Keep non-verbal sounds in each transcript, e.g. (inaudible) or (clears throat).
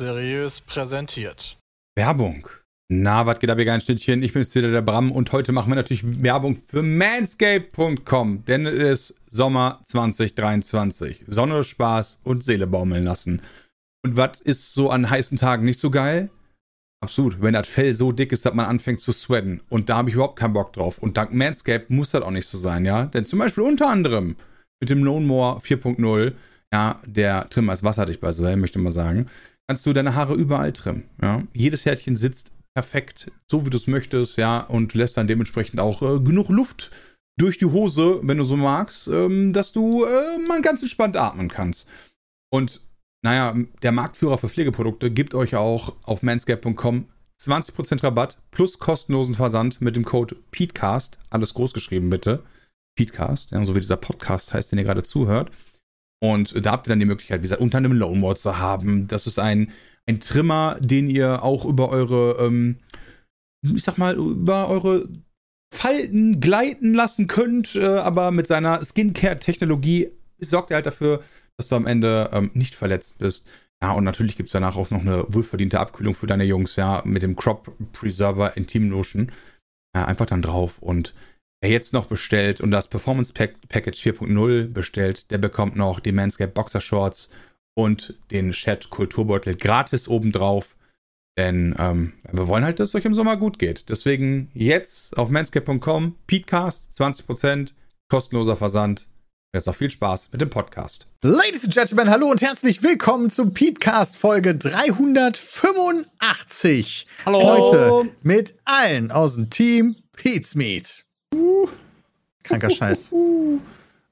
Seriös präsentiert. Werbung. Na, was geht ab, ihr geilen Schnittchen? Ich bin jetzt wieder der Bram und heute machen wir natürlich Werbung für manscape.com, denn es ist Sommer 2023. Sonne, Spaß und Seele baumeln lassen. Und was ist so an heißen Tagen nicht so geil? Absolut, wenn das Fell so dick ist, dass man anfängt zu sweaten. Und da habe ich überhaupt keinen Bock drauf. Und dank Manscaped muss das auch nicht so sein, ja? Denn zum Beispiel unter anderem mit dem Lone More 4.0, ja, der Trimmer ist wasserdicht bei so, möchte mal sagen, kannst du deine Haare überall trimmen, ja? Jedes Härtchen sitzt perfekt, so wie du es möchtest, ja, und lässt dann dementsprechend auch äh, genug Luft durch die Hose, wenn du so magst, ähm, dass du äh, mal ganz entspannt atmen kannst. Und naja, der Marktführer für Pflegeprodukte gibt euch auch auf manscape.com 20% Rabatt plus kostenlosen Versand mit dem Code PETECAST. Alles groß geschrieben, bitte. PETECAST, ja, so wie dieser Podcast heißt, den ihr gerade zuhört. Und da habt ihr dann die Möglichkeit, wie gesagt, unter einem Lone Mode zu haben. Das ist ein, ein Trimmer, den ihr auch über eure, ähm, ich sag mal, über eure Falten gleiten lassen könnt, äh, aber mit seiner Skincare-Technologie sorgt er halt dafür, dass du am Ende ähm, nicht verletzt bist. Ja, und natürlich gibt es danach auch noch eine wohlverdiente Abkühlung für deine Jungs, ja, mit dem Crop Preserver Intim Lotion. Ja, einfach dann drauf. Und wer jetzt noch bestellt und das Performance Pack Package 4.0 bestellt, der bekommt noch die Manscaped Boxer Shorts und den Chat Kulturbeutel gratis obendrauf. Denn ähm, wir wollen halt, dass es euch im Sommer gut geht. Deswegen jetzt auf manscaped.com, Petecast, 20%, kostenloser Versand. Jetzt noch viel Spaß mit dem Podcast. Ladies and Gentlemen, hallo und herzlich willkommen zum Petecast Folge 385. Hallo. Heute mit allen aus dem Team Pete's Meat. Uh. Kranker Scheiß.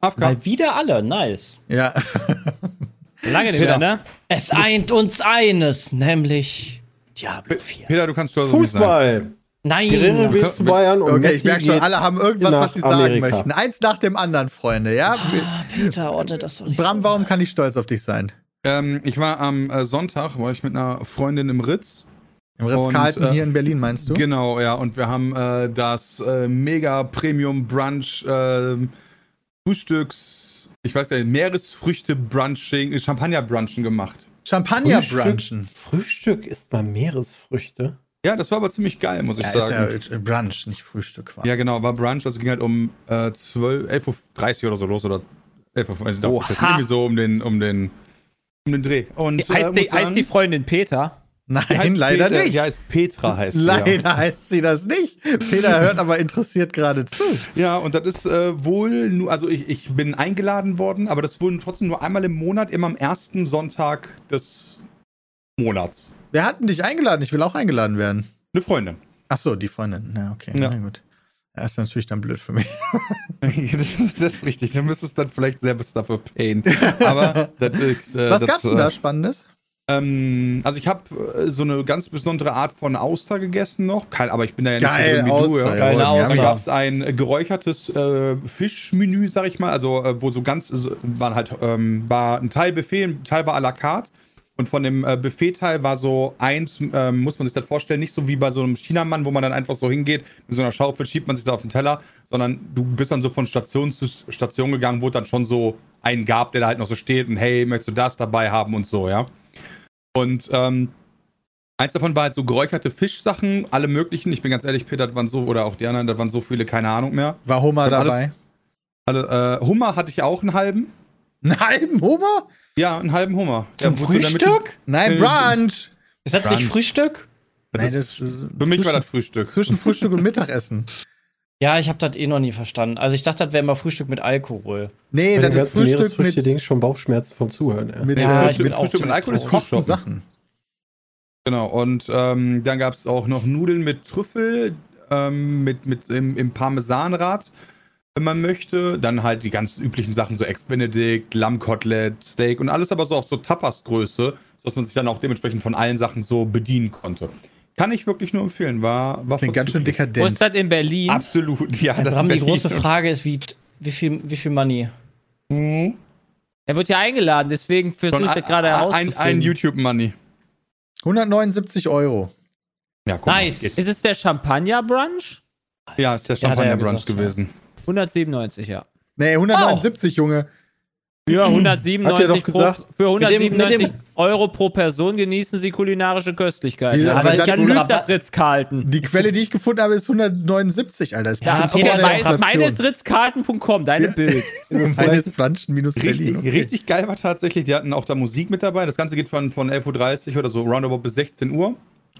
Afka. Mal wieder alle, nice. Ja. Lange nicht mehr, ne? Es eint uns eines, nämlich Diablo 4. Peter, du kannst stolz auf mich sein. Fußball. Nein. Geringe bis zu Bayern und Okay, Messi ich merke schon, alle haben irgendwas, was sie sagen Amerika. möchten. Eins nach dem anderen, Freunde, ja? Ah, Peter, ordne das doch nicht Bram, so. warum kann ich stolz auf dich sein? Ähm, ich war am äh, Sonntag, war ich mit einer Freundin im Ritz. Im Ritz-Carlton äh, hier in Berlin, meinst du? Genau, ja, und wir haben äh, das äh, mega Premium Brunch äh, Frühstücks, ich weiß gar nicht, Meeresfrüchte Brunching, Champagner Brunchen gemacht. Champagner Frühstück- brunchen. Frühstück ist mal Meeresfrüchte. Ja, das war aber ziemlich geil, muss ich Ja, ist sagen. ja äh, Brunch, nicht Frühstück quasi. Ja, genau, war Brunch, also ging halt um äh, 12, 11.30 Uhr oder so los oder 11.30 Uhr, irgendwie so um den, um den, um den Dreh. Und, Heißt, äh, die, sagen, heißt die Freundin Peter? Nein, leider Peter, nicht. Die heißt Petra, heißt Leider heißt sie das nicht. Peter hört aber interessiert gerade zu. Ja, und das ist äh, wohl nur, also ich, ich bin eingeladen worden, aber das wurden trotzdem nur einmal im Monat, immer am ersten Sonntag des Monats. Wer hat denn dich eingeladen? Ich will auch eingeladen werden. Eine Freundin. Ach so, die Freundin. Na, okay. Ja. Na gut. Ja, ist natürlich dann blöd für mich. (laughs) das ist richtig, du müsstest dann vielleicht selbst dafür payen. Aber (laughs) das ist. Äh, Was das, gab's denn äh, da Spannendes? Ähm, also ich habe äh, so eine ganz besondere Art von Auster gegessen noch. Kein, aber ich bin da ja nicht Geil, so drin wie Auster. du. Ja. Geile. Auster. Dann Ja, gab es ein geräuchertes äh, Fischmenü, sag ich mal, also äh, wo so ganz, so, waren halt, ähm, war ein Teil Buffet, ein Teil war à la carte. Und von dem äh, Buffet-Teil war so eins, ähm, muss man sich das vorstellen, nicht so wie bei so einem Chinamann, wo man dann einfach so hingeht, mit so einer Schaufel schiebt man sich da auf den Teller, sondern du bist dann so von Station zu Station gegangen, wo dann schon so einen gab, der da halt noch so steht und hey, möchtest du das dabei haben und so, ja. Und ähm, eins davon war halt so geräucherte Fischsachen, alle möglichen. Ich bin ganz ehrlich, Peter, das waren so, oder auch die anderen, das waren so viele, keine Ahnung mehr. War Hummer dabei? Alle, äh, Hummer hatte ich auch einen halben. Einen halben Hummer? Ja, einen halben Hummer. Zum Mitte- Frühstück? Nein, Äh, Brunch. Ist das nicht Brunch. Frühstück? Das Nein, ist, das ist für mich war das Frühstück. Zwischen Frühstück und (laughs) Mittagessen. Ja, ich habe das eh noch nie verstanden. Also ich dachte, das wäre immer Frühstück mit Alkohol. Nee, das ist Frühstück mit, Meeresfrüchte-Dings schon Bauchschmerzen vom Zuhören. Ja. mit Ja, äh, ich Frühstück, bin auch Frühstück mit Alkohol ist Frühstück. Sachen. Genau, und ähm, dann gab es auch noch Nudeln mit Trüffel, ähm, mit, mit im, im Parmesanrad, wenn man möchte. Dann halt die ganz üblichen Sachen, so Ex-Benedict, Lammkotelett, Steak und alles aber so auf so Tapas-Größe, sodass man sich dann auch dementsprechend von allen Sachen so bedienen konnte. Kann ich wirklich nur empfehlen, war, war Klingt ganz schön vorzüglich. Wo ist dekadent. das in Berlin? Absolut, ja. Das Bram, die große Frage ist, wie, wie, viel, wie viel Money? Er wird ja eingeladen, deswegen versuche ich das gerade ein, ein, herauszufinden. ein YouTube-Money. 179 Euro. Ja, guck mal, Nice. geht. Ist es der Champagner-Brunch? Ja, ist der er ja Champagner-Brunch ja. gewesen. 197, ja. Nee, 179, Junge. Für Hat er 197, doch gesagt. pro, für Mit dem- mit 197 dem- Euro pro Person genießen sie kulinarische Köstlichkeiten. Die- aber dann das- lügt das Ritz-Carlton. Die Quelle, die ich gefunden habe, ist 179, Alter. Ist Ja, vor der Meine, meine ist ritzcarlton.com, deine Bild. (laughs) Meines Flanschen minus Berlin. Richtig, okay. richtig geil war tatsächlich, die hatten auch da Musik mit dabei. Das Ganze geht von, von 11.30 Uhr oder so roundabout bis 16 Uhr.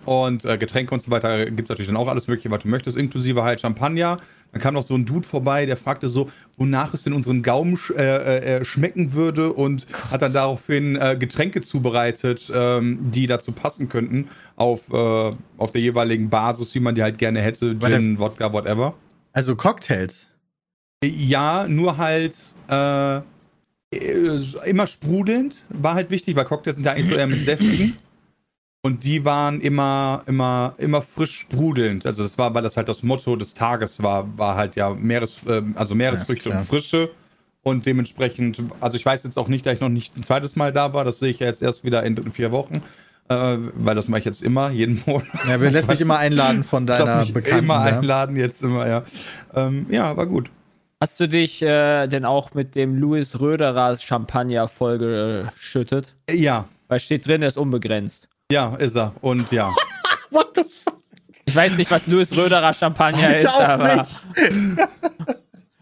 Und äh, Getränke und so weiter gibt es natürlich dann auch alles Mögliche, was du möchtest, inklusive halt Champagner. Dann kam noch so ein Dude vorbei, der fragte so, wonach es in unseren Gaumen sch äh, äh, schmecken würde und hat dann daraufhin äh, Getränke zubereitet, ähm, die dazu passen könnten, auf, äh, auf der jeweiligen Basis, wie man die halt gerne hätte, War Gin, Wodka, whatever. Also Cocktails. Ja, nur halt äh, äh, immer sprudelnd war halt wichtig, weil Cocktails sind ja eigentlich so eher mit Säften. Und die waren immer, immer, immer frisch sprudelnd. Also das war, weil das halt das Motto des Tages war, war halt ja Meeres, ähm, also Meeresfrüchte Ja, und. Frische. Und dementsprechend, also ich weiß jetzt auch nicht, da ich noch nicht ein zweites Mal da war, das sehe ich ja jetzt erst wieder in vier Wochen. Äh, weil das mache ich jetzt immer, jeden (laughs) Monat. Ja, wir lässt dich immer einladen von deiner mich Bekannten. immer ja. einladen, jetzt immer, ja. Ähm, ja, war gut. Hast du dich äh, denn auch mit dem Louis Röderer Champagner vollgeschüttet? Ja, Weil steht drin, er ist unbegrenzt. Ja, ist er. Und ja. (laughs) What the fuck? Ich weiß nicht, was Louis Röderer Champagner Ich ist, auch aber.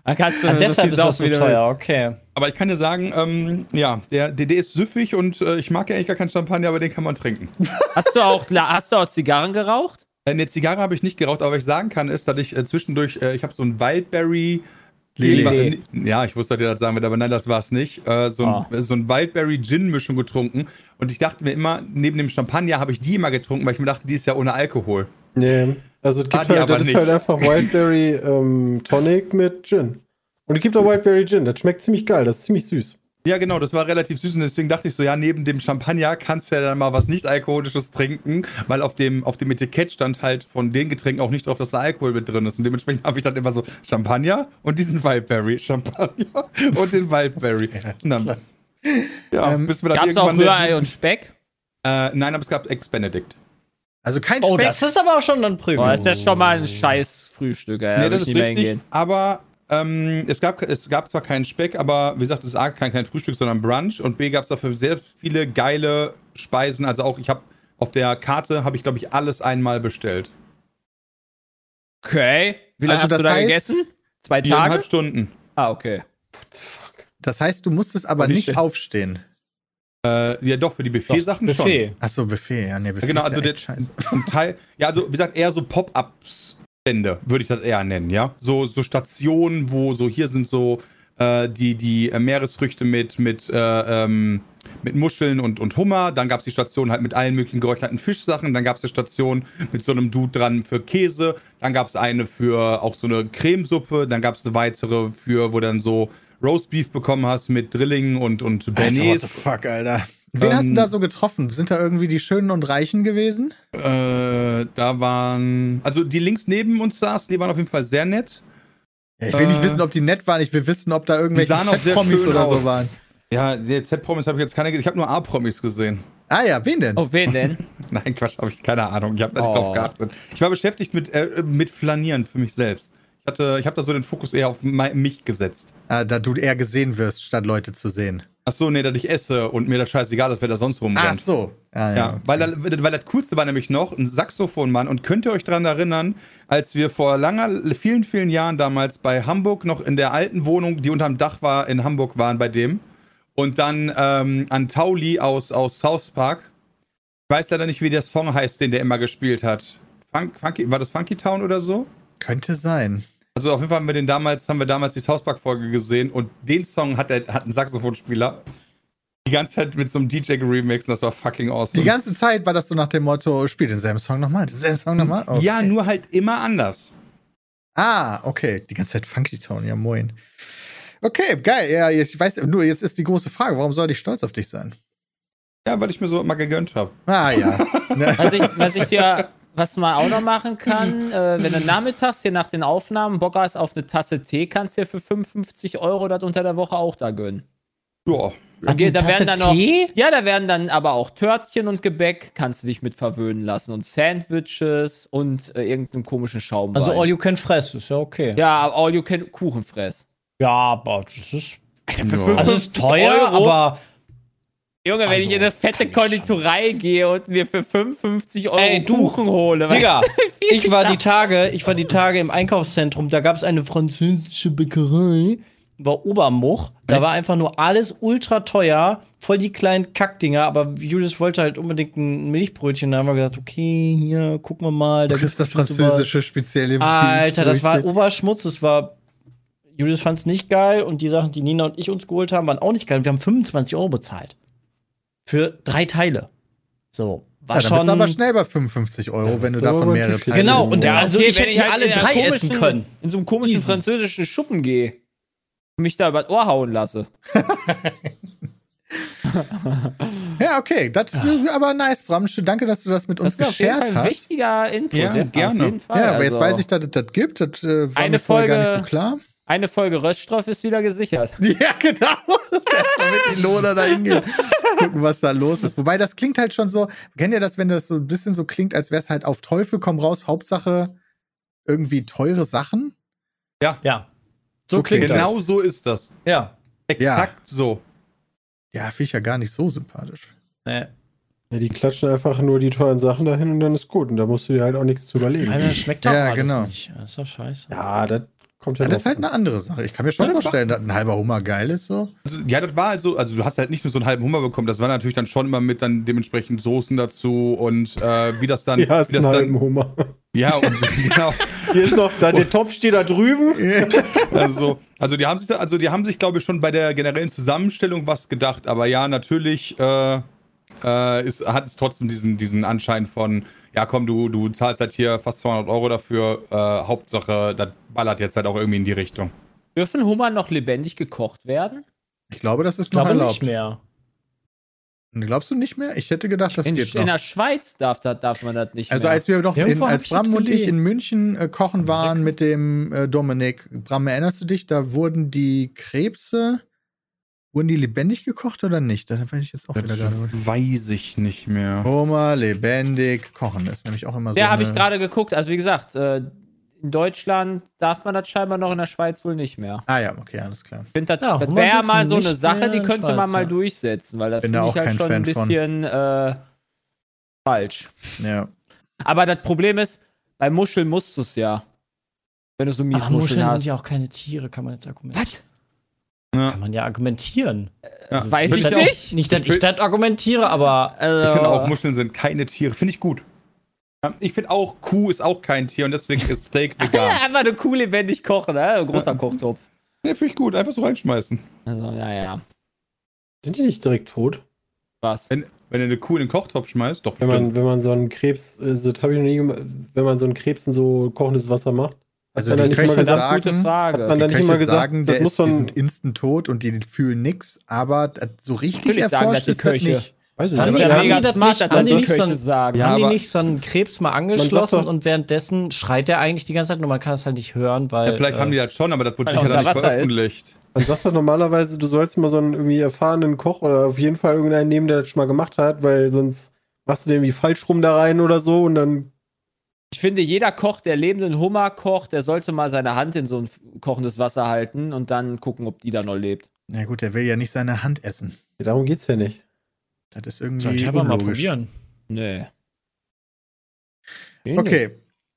(laughs) kannst du Ah, deshalb ist das so teuer, okay. Aber ich kann dir sagen, ähm, ja, der, der, der ist süffig und äh, ich mag ja eigentlich gar keinen Champagner, aber den kann man trinken. (laughs) Hast du auch, hast du auch Zigarren geraucht? Eine Zigarre habe ich nicht geraucht, aber was ich sagen kann, ist, dass ich äh, zwischendurch, äh, ich habe so ein Wildberry. Lele. Ja, ich wusste, dass ihr das sagen wird, aber nein, das war es nicht. Äh, so, ein, Ah. so ein Wildberry-Gin-Mischung getrunken. Und ich dachte mir immer, neben dem Champagner habe ich die immer getrunken, weil ich mir dachte, die ist ja ohne Alkohol. Nee. Also es gibt Ah, halt, das ist halt einfach Wildberry ähm, Tonic mit Gin. Und es gibt auch Wildberry Gin, das schmeckt ziemlich geil, das ist ziemlich süß. Ja, genau, das war relativ süß und deswegen dachte ich so, ja, neben dem Champagner kannst du ja dann mal was nicht-alkoholisches trinken, weil auf dem, auf dem Etikett stand halt von den Getränken auch nicht drauf, dass da Alkohol mit drin ist. Und dementsprechend habe ich dann immer so Champagner und diesen Wildberry, Champagner (laughs) und den Wildberry. Und dann, ja, Ähm, bis wir dann Gab es auch Rührei und Speck? Äh, nein, aber es gab Ex-Benedict. Also kein Oh, Speck. das ist aber auch schon ein Prügel. Boah, das ist ja schon mal ein scheiß Frühstück, ey. nee, da das ist nicht mehr richtig, hingehen. aber ähm, es, gab, es gab zwar keinen Speck, aber wie gesagt, es ist A, kein, kein Frühstück, sondern Brunch und B, gab es dafür sehr viele geile Speisen. Also auch, ich habe auf der Karte, habe ich glaube ich alles einmal bestellt. Okay. Wie lange Also hast du das da heißt- gegessen? Zwei Viereinhalb Tage? Stunden. Ah, okay. Das heißt, du musstest aber nicht stell- aufstehen. Äh, ja, doch, für die Buffet-Sachen schon. Buffet. Achso, Buffet. Ja, nee, Buffet Ja, genau, ist also ja der scheiße. Teil, ja, also wie gesagt, eher so Pop-Ups-Stände, würde ich das eher nennen, ja. So, so Stationen, wo so hier sind so äh, die, die äh, Meeresfrüchte mit, mit, äh, ähm, mit Muscheln und, und Hummer. Dann gab es die Station halt mit allen möglichen geräucherten Fischsachen. Dann gab es eine Station mit so einem Dude dran für Käse. Dann gab es eine für auch so eine Cremesuppe. Dann gab es eine weitere für, wo dann so Roastbeef bekommen hast mit Drillingen und, und Alter, what the fuck, Alter. Wen hast du Ähm, da so getroffen? Sind da irgendwie die Schönen und Reichen gewesen? Äh, da waren. Also die links neben uns saßen, die waren auf jeden Fall sehr nett. Ja, ich will Äh, nicht wissen, ob die nett waren. Ich will wissen, ob da irgendwelche sahen auch sehr Z-Promis oder aus. so waren. Ja, die Z-Promis habe ich jetzt keine gesehen. Ich habe nur A-Promis gesehen. Ah ja, wen denn? Oh, wen denn? (laughs) Nein, Quatsch, habe ich keine Ahnung. Ich habe da nicht Oh. drauf geachtet. Ich war beschäftigt mit, äh, mit Flanieren für mich selbst. Ich, hatte, ich habe da so den Fokus eher auf mich gesetzt. Ah, da du eher gesehen wirst, statt Leute zu sehen. Ach so, nee, dass ich esse und mir das scheißegal ist, wer da sonst rumrennt. Ach so. Ah, ja. Ja, weil, da- weil das Coolste war nämlich noch ein Saxophonmann. Und könnt ihr euch daran erinnern, als wir vor langer, vielen, vielen Jahren damals bei Hamburg noch in der alten Wohnung, die unterm Dach war, in Hamburg waren bei dem. Und dann ähm, an Tauli aus, aus South Park. Ich weiß leider nicht, wie der Song heißt, den der immer gespielt hat. Funk, Funky, war das Funky Town oder so? Könnte sein. Also auf jeden Fall haben wir den damals, haben wir damals die South Park Folge gesehen und den Song hat, der, hat ein Saxophonspieler die ganze Zeit mit so einem DJ geremixed und das war fucking awesome. Die ganze Zeit war das so nach dem Motto, spiel denselben Song nochmal, denselben Song nochmal. Okay. Ja, nur halt immer anders. Ah, okay. Die ganze Zeit Funky Tone, ja moin. Okay, geil. Ja, jetzt, ich weiß, nur jetzt ist die große Frage, warum soll ich stolz auf dich sein? Ja, weil ich mir so mal gegönnt habe. Ah ja. (laughs) Was ich, was ich dir, was man auch noch machen kann, (laughs) äh, wenn du nachmittags hier nach den Aufnahmen Bock hast auf eine Tasse Tee, kannst du dir für 55 Euro das unter der Woche auch da gönnen. Ja. Da, ge- da Tasse werden dann noch, Tee? ja, da werden dann aber auch Törtchen und Gebäck, kannst du dich mit verwöhnen lassen und Sandwiches und äh, irgendeinen komischen Schaum. Also all you can fress, ist ja okay. ja, all you can Kuchenfress. Ja, aber das ist Ja. Also es ist teuer, Euro. aber Junge, wenn Also, ich in eine fette Konditorei gehe und mir für 55 Euro Ey, du, Kuchen hole. Digga, weißt du, (laughs) ich war die Tage, ich war die Tage im Einkaufszentrum, da gab es eine französische Bäckerei, war Obermuch, da war einfach nur alles ultra teuer, voll die kleinen Kackdinger, aber Julius wollte halt unbedingt ein Milchbrötchen, da haben wir gesagt, okay, hier, gucken wir mal. Da das französische spezielle. Alter, das war. Oberschmutz, das war Julius fand es nicht geil und die Sachen, die Nina und ich uns geholt haben, waren auch nicht geil. Wir haben 25 Euro bezahlt. Für drei Teile. So. War Ja, dann bist schon. du aber schnell bei 55 Euro, Ja, wenn du das ist aber davon mehrere. Teile Genau, und der- also ich wenn hätte die halt alle drei essen können. In so einem komischen Easy. französischen Schuppen gehe. und Mich da über das Ohr hauen lasse. (laughs) Ja, okay. Das ist (laughs) aber nice, Bram. Danke, dass du das mit uns Das ist auf jeden geshared Fall ein hast. wichtiger Input. Ja, ja, gerne. Auf jeden Fall. Ja, aber jetzt Also, weiß ich, dass es das gibt. Das äh, war Eine mir vorher gar nicht Folge- so klar. Eine Folge Röststoff ist wieder gesichert. (laughs) Ja, genau. Erstmal mit Ilona da hingehen. Gucken, was da los ist. Wobei, das klingt halt schon so. Kennt ihr das, wenn das so ein bisschen so klingt, als wäre es halt auf Teufel komm raus, Hauptsache irgendwie teure Sachen? Ja. So klingt das. Genau so ist das. Ja. Exakt so. Ja, finde ich ja gar nicht so sympathisch. Nee. Ja, die klatschen einfach nur die teuren Sachen dahin und dann ist gut. Und da musst du dir halt auch nichts zu überlegen. Alter, das schmeckt doch Ja, genau. nicht. Das ist doch scheiße. Ja, das kommt ja Ja, das ist halt eine andere Sache. Ich kann mir schon Ja, vorstellen, dass ein halber Hummer geil ist. So. Also, ja, das war halt so, also du hast halt nicht nur so einen halben Hummer bekommen, das war natürlich dann schon immer mit dann dementsprechend Soßen dazu und äh, wie das dann, (laughs) Ja, ist wie das ein dann, Hummer. ja, und (laughs) genau. Hier ist noch, da, der Topf steht da drüben. (laughs) Also, also die haben sich, da, also die haben sich, glaube ich, schon bei der generellen Zusammenstellung was gedacht. Aber ja, natürlich äh, äh, ist, hat es trotzdem diesen, diesen Anschein von, ja, komm, du, du zahlst halt hier fast 200 Euro dafür. Äh, Hauptsache, das ballert jetzt halt auch irgendwie in die Richtung. Dürfen Hummer noch lebendig gekocht werden? Ich glaube, das ist Ich noch glaube erlaubt. nicht mehr. Glaubst du nicht mehr? Ich hätte gedacht, das In, geht in noch. der Schweiz darf, da, darf man das nicht Also mehr. als wir doch, in, als Bram und ich in München äh, kochen waren mit dem äh, Dominik, Bram, erinnerst du dich, da wurden die Krebse, wurden die lebendig gekocht oder nicht? Da weiß ich jetzt auch wieder Das gerade. weiß ich nicht mehr. Hummer, lebendig, kochen ist nämlich auch immer so. Der habe ich gerade geguckt. Also wie gesagt, äh, in Deutschland darf man das scheinbar noch, in der Schweiz wohl nicht mehr. Ah ja, okay, alles klar. Ich finde, das, Ja, das wäre dürfen mal so eine Sache, die könnte Schweiz, man mal ja. durchsetzen, weil das da finde auch ich halt schon ein Fan von. bisschen äh, falsch. Ja. Aber das Problem ist, bei Muscheln musst du es ja. Wenn du so mies Aber Muscheln Muscheln hast. sind ja auch keine Tiere, kann man jetzt argumentieren. Was? Ja. Kann man ja argumentieren. Ja. Weiß Find ich auch- nicht. Nicht, dass Ich ich, das argumentiere, aber. Also, Ich finde auch, Muscheln sind keine Tiere. Finde ich gut. Ja, Ich finde auch, Kuh ist auch kein Tier und deswegen ist Steak (laughs) vegan. Einfach eine Kuh lebendig kochen, ne? Ein großer Kochtopf. Ne, finde ich gut. Einfach so reinschmeißen. Also, ja, ja. Sind die nicht direkt tot? Was? Wenn, wenn du eine Kuh in den Kochtopf schmeißt, doch Wenn bestimmt. man, wenn man so einen Krebs, äh, so, das habe ich noch nie gemacht, wenn man so einen Krebs in so kochendes Wasser macht. Also man die Köche sagen, Gute Frage. Hat man die da nicht Köche immer gesagt, sagen, das der muss ist, die sind instant tot und die fühlen nix, aber das- so richtig erforscht das die ist das Köche. nicht. Weiß Haben nicht. die- haben die das smart, nicht- haben die so nicht so Köche ein- sagen. Ja, haben die nicht so einen Krebs mal angeschlossen doch- und währenddessen schreit er eigentlich die ganze Zeit, nur man kann es halt nicht hören, weil. Ja, vielleicht äh, haben die das schon, aber das wurde er sicher dann nicht Wasser ist. veröffentlicht. Man sagt doch normalerweise, du sollst mal so einen irgendwie erfahrenen Koch oder auf jeden Fall irgendeinen nehmen, der das schon mal gemacht hat, weil sonst machst du den irgendwie falsch rum da rein oder so und dann. Ich finde, jeder Koch, der lebenden Hummer kocht, der sollte mal seine Hand in so ein kochendes Wasser halten und dann gucken, ob die da noch lebt. Na gut, der will ja nicht seine Hand essen. Ja, darum geht's ja nicht. Das ist Soll irgendwie ich einfach mal probieren. Nee. Okay.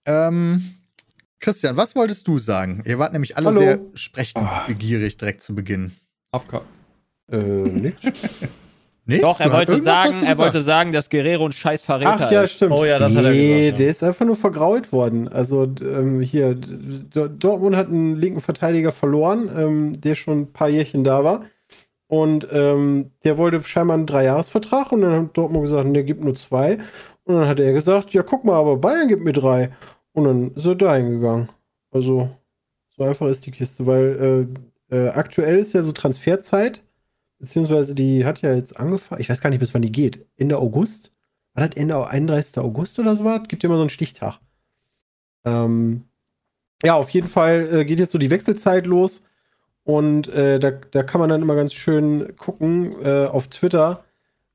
Ähm, Christian, was wolltest du sagen? Ihr wart nämlich alle Hallo. sehr sprechbegierig direkt zu Beginn. Afka. Äh, nix. (laughs) Nichts? Doch, er wollte sagen, er wollte sagen, dass Guerrero ein scheiß Verräter Ach ja, ist. stimmt. Oh ja, das hat er nee, gesagt, ja. der ist einfach nur vergrault worden. Also ähm, hier, Dortmund hat einen linken Verteidiger verloren, ähm, der schon ein paar Jährchen da war. Und ähm, der wollte scheinbar einen Dreijahresvertrag und dann hat Dortmund gesagt, der gibt nur zwei. Und dann hat er gesagt, ja guck mal, aber Bayern gibt mir drei. Und dann ist er da hingegangen. Also so einfach ist die Kiste, weil äh, äh, aktuell ist ja so Transferzeit, beziehungsweise die hat ja jetzt angefangen, ich weiß gar nicht, bis wann die geht. Ende August? War das Ende 31. August oder so was? Gibt ja immer so einen Stichtag. Ähm, ja, auf jeden Fall äh, geht jetzt so die Wechselzeit los. Und äh, da, da kann man dann immer ganz schön gucken äh, auf Twitter,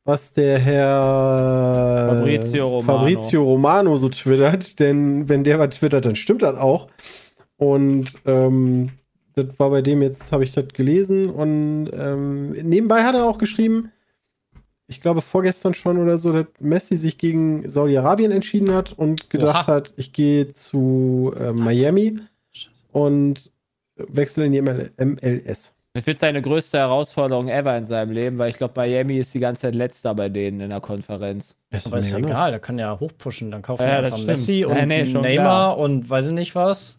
was der Herr Fabrizio Romano. Fabrizio Romano so twittert. Denn wenn der was twittert, dann stimmt das auch. Und ähm, das war bei dem jetzt, habe ich das gelesen und ähm, nebenbei hat er auch geschrieben, ich glaube vorgestern schon oder so, dass Messi sich gegen Saudi-Arabien entschieden hat und gedacht Oha. hat, ich gehe zu äh, Miami und wechsle in die ML MLS. Das wird seine größte Herausforderung ever in seinem Leben, weil ich glaube, Miami ist die ganze Zeit letzter bei denen in der Konferenz. Aber ist ja egal, der kann ja hochpushen. Dann kaufen Ja, wir das einfach. Messi Ja, und nee, schon Neymar klar. und weiß ich nicht was.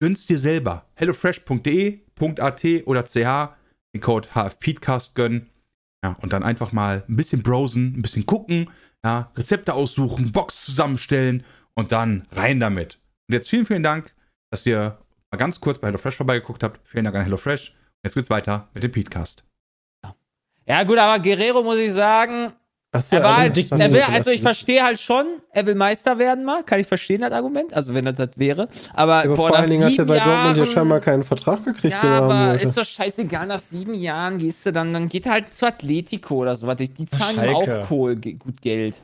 gönn's dir selber. hellofresh.de.at oder ch den Code HFPeatcast gönnen. Ja, und dann einfach mal ein bisschen browsen, ein bisschen gucken, ja, Rezepte aussuchen, Box zusammenstellen und dann rein damit. Und jetzt vielen, vielen Dank, dass ihr mal ganz kurz bei HelloFresh vorbeigeguckt habt. Vielen Dank an HelloFresh. Jetzt geht's weiter mit dem Peatcast. Ja, gut, aber Guerrero muss ich sagen, Achso, er war also, halt, ich er will, also ich verstehe halt schon, er will Meister werden mal, kann ich verstehen, das Argument, also wenn das das wäre. Aber, Aber boah, vor allen Dingen hat er bei Dortmund ja Jahren- scheinbar keinen Vertrag gekriegt, Ja, er haben aber wollte. ist doch scheißegal, nach sieben Jahren gehst du dann, dann geht er halt zu Atletico oder so. Die, die zahlen ihm auch Kohl, gut Geld.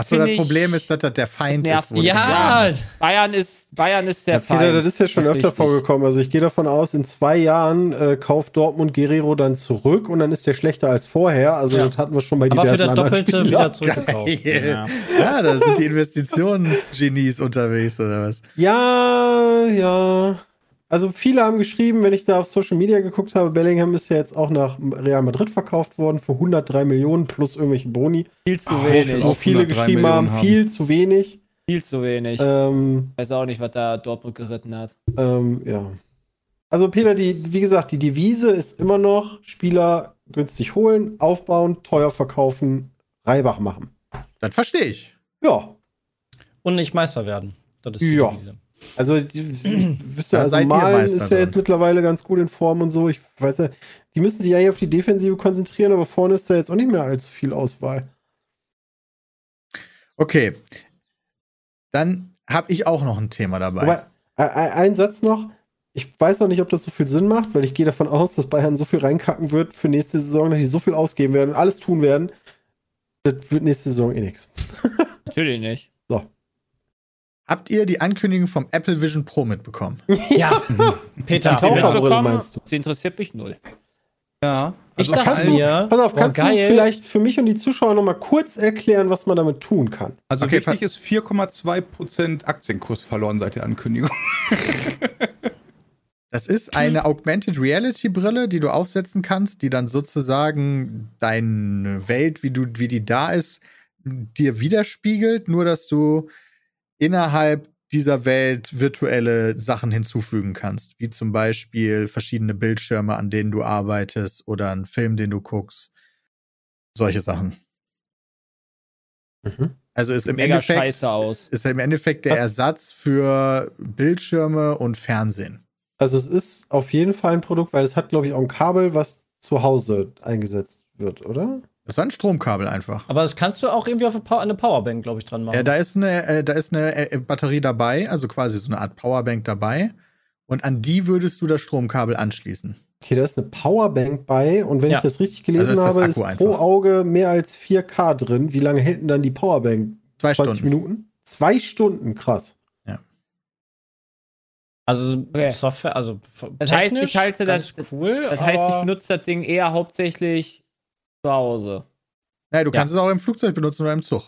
Achso, das ich- Problem ist, dass das der Feind nervt. ist. Ja, Bayern ist, Bayern ist der Ja, Peter, Feind. das ist ja schon Das öfter wichtig. vorgekommen. Also ich gehe davon aus, in zwei Jahren äh, kauft Dortmund Guerrero dann zurück und dann ist der schlechter als vorher. Also Ja. das hatten wir schon bei aber für diversen das anderen Doppelte Spielern. wieder zurückgekauft. Ja. Ja, da sind die Investitionsgenies unterwegs, oder was? Ja, ja. Also viele haben geschrieben, wenn ich da auf Social Media geguckt habe, Bellingham ist ja jetzt auch nach Real Madrid verkauft worden für 103 Millionen plus irgendwelche Boni. Viel zu Ah, wenig. Wo auch viele 103 geschrieben haben, Millionen haben. viel zu wenig. Viel zu wenig. Ähm, Weiß auch nicht, was da Dortmund geritten hat. ähm, ja. Also Peter, die, wie gesagt, die Devise ist immer noch Spieler günstig holen, aufbauen, teuer verkaufen, Reibach machen. Das verstehe ich. Ja, Und nicht Meister werden. Das ist die Ja. Devise. Also, die, (clears throat) wisst ihr, Da also Malen ist ja jetzt dran. mittlerweile ganz gut in Form und so. Ich weiß ja, die müssen sich eigentlich auf die Defensive konzentrieren, aber vorne ist da jetzt auch nicht mehr allzu viel Auswahl. Okay. Dann habe ich auch noch ein Thema dabei. Wobei, ein, ein ein Satz noch. Ich weiß noch nicht, ob das so viel Sinn macht, weil ich gehe davon aus, dass Bayern so viel reinkacken wird für nächste Saison, dass die so viel ausgeben werden und alles tun werden. Das wird nächste Saison eh nichts. Natürlich nicht. Habt ihr die Ankündigung vom Apple Vision Pro mitbekommen? (laughs) Ja, Peter. Die Taucherbrille meinst du? Sie interessiert mich null. Ja. Ich Also dachte vor allem- mir, Pass auf, oh, kannst du geil. vielleicht für mich und die Zuschauer noch mal kurz erklären, was man damit tun kann? Also Okay, wichtig ist 4,2% Aktienkurs verloren seit der Ankündigung. (laughs) Das ist eine Augmented Reality Brille, die du aufsetzen kannst, die dann sozusagen deine Welt, wie du, wie die da ist, dir widerspiegelt, nur dass du innerhalb dieser Welt virtuelle Sachen hinzufügen kannst, wie zum Beispiel verschiedene Bildschirme, an denen du arbeitest oder einen Film, den du guckst. Solche Sachen. Also ist im Mega Endeffekt scheiße aus. ist im Endeffekt der Was? Ersatz für Bildschirme und Fernsehen. Also es ist auf jeden Fall ein Produkt, weil es hat, glaube ich, auch ein Kabel, was zu Hause eingesetzt wird, oder? Das ist ein Stromkabel einfach. Aber das kannst du auch irgendwie auf eine Power- eine Powerbank, glaube ich, dran machen. Ja, da ist eine, äh, da ist eine äh, Batterie dabei, also quasi so eine Art Powerbank dabei. Und an die würdest du das Stromkabel anschließen. Okay, da ist eine Powerbank bei und wenn Ja. ich das richtig gelesen Also ist das habe, ist pro einfach. Auge mehr als 4K drin. Wie lange hält denn dann die Powerbank? Zwei 20 Stunden. Minuten? Zwei Stunden, krass. also Okay. Software, also Das heißt, ich halte das- cool. Das heißt, ich benutze das Ding eher hauptsächlich zu Hause. Naja, du Ja. kannst es auch im Flugzeug benutzen oder im Zug.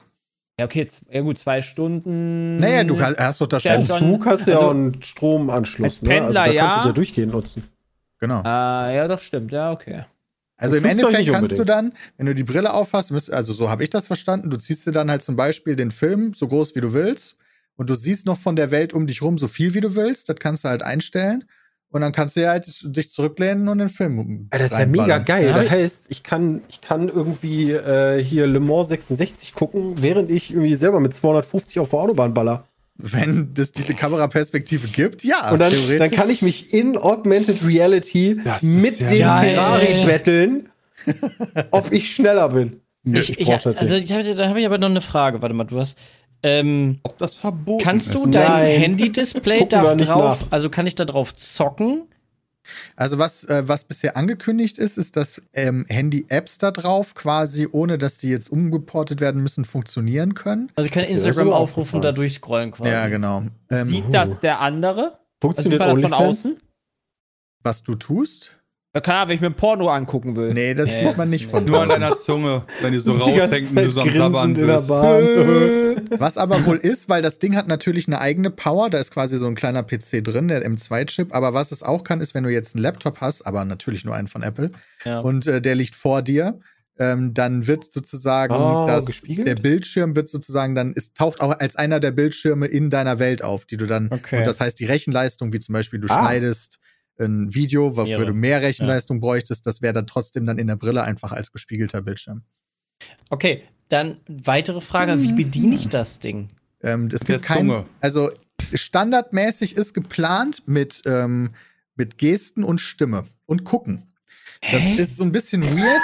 Ja, okay, ja gut, zwei Stunden. Naja, du kann, hast doch das Ja, Im Strom. schon- Zug hast du ja also auch einen Stromanschluss. als ne? Also Pendler, da kannst du ja. ja durchgehend nutzen. Genau. Ah, ja, doch, stimmt. Ja, okay. Also Im im Endeffekt kannst du dann, wenn du die Brille aufhast, müsst- also so habe ich das verstanden, du ziehst dir dann halt zum Beispiel den Film so groß wie du willst und du siehst noch von der Welt um dich rum so viel wie du willst, das kannst du halt einstellen und dann kannst du ja halt dich zurücklehnen und den Film Alter, das ist ja mega geil. Ja, Das heißt, ich kann, ich kann irgendwie äh, hier Le Mans 66 gucken, während ich irgendwie selber mit 250 auf der Autobahn baller. Wenn es diese Kameraperspektive gibt, ja, Und dann, theoretisch. dann kann ich mich in Augmented Reality Das mit ja dem geil. Ferrari betteln, (laughs) ob ich schneller bin. Ich, ich, also ich hab, da habe ich aber noch eine Frage. Warte mal, du hast. Ähm, Ob das verboten kannst du ist? dein Nein. Handy-Display da drauf, nach. also kann ich da drauf zocken? Also was, äh, was bisher angekündigt ist, ist, dass ähm, Handy-Apps da drauf quasi, ohne dass die jetzt umgeportet werden müssen, funktionieren können. Also ich kann Instagram aufrufen und da durchscrollen quasi. Ja, genau. Ähm, Sieht das der andere? Also Funktioniert man das von außen? was du tust? Ja, Keine Ahnung, wenn ich mir ein Porno angucken will. Nee, das sieht man nicht von Nur an deiner Zunge, wenn die so (laughs) Die raushängt und du so am Sabbern bist. (laughs) Was aber wohl ist, weil das Ding hat natürlich eine eigene Power, da ist quasi so ein kleiner PC drin, der M2-Chip, aber was es auch kann, ist, wenn du jetzt einen Laptop hast, aber natürlich nur einen von Apple, Ja. und äh, der liegt vor dir, ähm, dann wird sozusagen Oh, das, gespiegelt? der Bildschirm wird sozusagen dann, es taucht auch als einer der Bildschirme in deiner Welt auf, die du dann, Okay. und das heißt, die Rechenleistung, wie zum Beispiel du Ah. schneidest ein Video, wofür du mehr Rechenleistung bräuchtest, das wäre dann trotzdem dann in der Brille einfach als gespiegelter Bildschirm. Okay, dann weitere Frage: Wie bediene ich das Ding? Ähm, es gibt kein, Zunge. also standardmäßig ist geplant mit, ähm, mit Gesten und Stimme und gucken. Das ist so ein bisschen weird.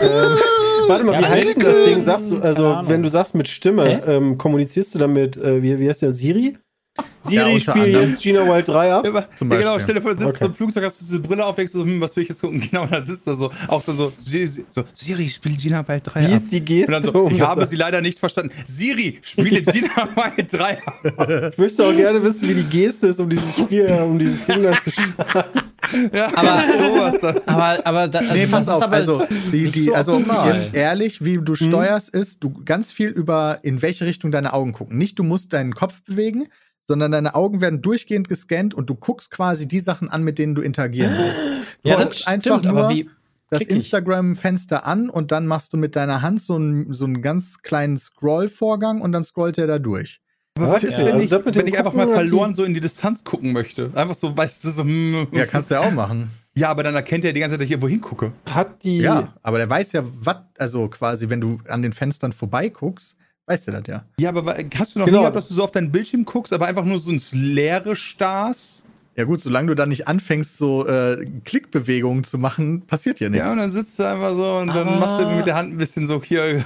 ähm, (laughs) Warte mal, Ja, wie heißt denn das- Ding? Sagst du, keine also wenn du sagst mit Stimme, ähm, kommunizierst du damit, äh, wie, wie heißt der, Siri? Siri, unter spiel anderem. jetzt Gina Wild 3 ab. Ja, Zum ja, genau, Beispiel. stell dir vor, du sitzt Okay. so im Flugzeug, hast du diese Brille auf, denkst du so, hm, was will ich jetzt gucken? (laughs) Genau, und dann sitzt er so, auch dann so, so Siri, spiel Gina Wild 3 Wie ab. ist die Geste? Und dann so, um ich habe sie leider nicht verstanden. Siri, spiele (laughs) Gina Wild 3 ab. Ich möchte auch gerne wissen, wie die Geste ist, um dieses Spiel, äh, um dieses Ding dann zu starten. Ja, Aber- (laughs) sowas dann. Aber, aber da, also nee, pass ist auf, aber also, die, nicht die, so also jetzt ehrlich, wie du steuerst, ist, du ganz viel über in welche Richtung deine Augen gucken. Nicht, du musst deinen Kopf bewegen, sondern deine Augen werden durchgehend gescannt und du guckst quasi die Sachen an, mit denen du interagieren willst. Du ja, das einfach stimmt, aber nur wie das? Instagram-Fenster an und dann machst du mit deiner Hand so einen, so einen ganz kleinen Scroll-Vorgang und dann scrollt er da durch. Aber was ist, Ja, wenn also ich, das mit dem wenn ich einfach mal verloren so in die Distanz gucken möchte? Einfach so, weißt du, so, hm. Ja, kannst du ja auch machen. ja, aber dann erkennt er die ganze Zeit, dass ich irgendwo hingucke. Hat die. Ja, aber der weiß ja, was, also quasi, wenn du an den Fenstern vorbeiguckst, weißt du das ja. Ja, aber hast du noch Genau. nie gehabt, dass du so auf deinen Bildschirm guckst, aber einfach nur so ins Leere starrst? Ja gut, solange du dann nicht anfängst, so äh, Klickbewegungen zu machen, passiert ja nichts. Ja, und dann sitzt du einfach so und dann machst du mit der Hand ein bisschen so hier.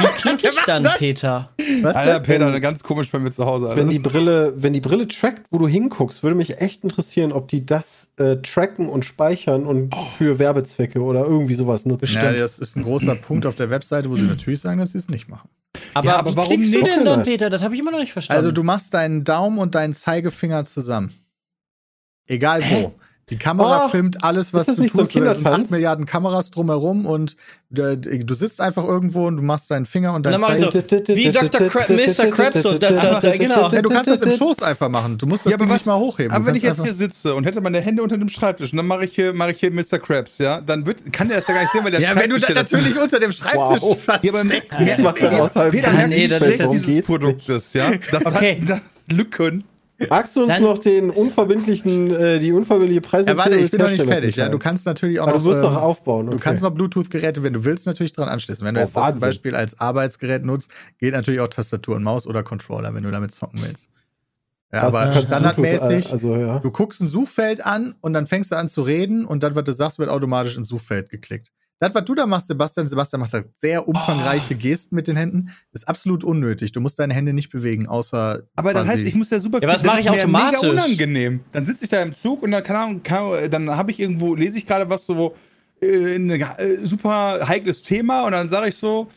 Wie klicke ich dann, Peter? Was Alter? Peter, ganz komisch bei mir zu Hause. Alter. Wenn die Brille, wenn die Brille trackt, wo du hinguckst, würde mich echt interessieren, ob die das äh, tracken und speichern und für Werbezwecke oder irgendwie sowas nutzen. Ja, das ist ein großer Punkt auf der Webseite, wo sie natürlich sagen, dass sie es nicht machen. Aber, Ja, aber wie warum klickst du nicht? denn dann, Das. Peter? Das habe ich immer noch nicht verstanden. Also du machst deinen Daumen und deinen Zeigefinger zusammen. Egal wo. Die Kamera Oh, filmt alles, was du nicht so tust. Da sind Kindertanz? 8 Milliarden Kameras drumherum und äh, du sitzt einfach irgendwo und du machst deinen Finger und dann mach ich so, wie Dr. Kra Mr. Krabs und da, da, da, genau. Ja, du kannst das im Schoß einfach machen. Du musst das Ja, aber Ding was- nicht mal hochheben. Aber wenn ich jetzt hier sitze und hätte meine Hände unter dem Schreibtisch und dann mache ich hier, mache ich hier Mr. Krabs, ja, dann wird, kann der das ja gar nicht sehen, weil der Ja, wenn du dazu- natürlich unter dem Schreibtisch Wow. Ja, mach dann außerhalb Peter, das ist- dieses geht's Produkt ist, ja? Das Okay. hat Lücken. Magst du uns Dann- noch den unverbindlichen, äh, die unverbindliche Preise Ja, warte, ich bin noch nicht fertig. Ja, du kannst natürlich auch Aber noch. du musst ähm, noch aufbauen. Du okay. kannst noch Bluetooth-Geräte, wenn du willst, natürlich dran anschließen. Wenn du Oh, jetzt das zum. Beispiel als Arbeitsgerät nutzt, geht natürlich auch Tastatur und Maus oder Controller, wenn du damit zocken willst. Ja, aber du standardmäßig, Also, ja. du guckst ein Suchfeld an und dann fängst du an zu reden und dann, was du sagst, wird automatisch ins Suchfeld geklickt. Das, was du da machst, Sebastian, Sebastian macht da sehr umfangreiche Oh. Gesten mit den Händen, ist absolut unnötig. Du musst deine Hände nicht bewegen, außer. Aber dann quasi- heißt, ich muss ja super Ja, was das mache ist ich automatisch? Mega unangenehm. Dann sitze ich da im Zug und dann, keine Ahnung, kann, dann habe ich irgendwo, lese ich gerade was so, äh, ein äh, super heikles Thema und dann sage ich so,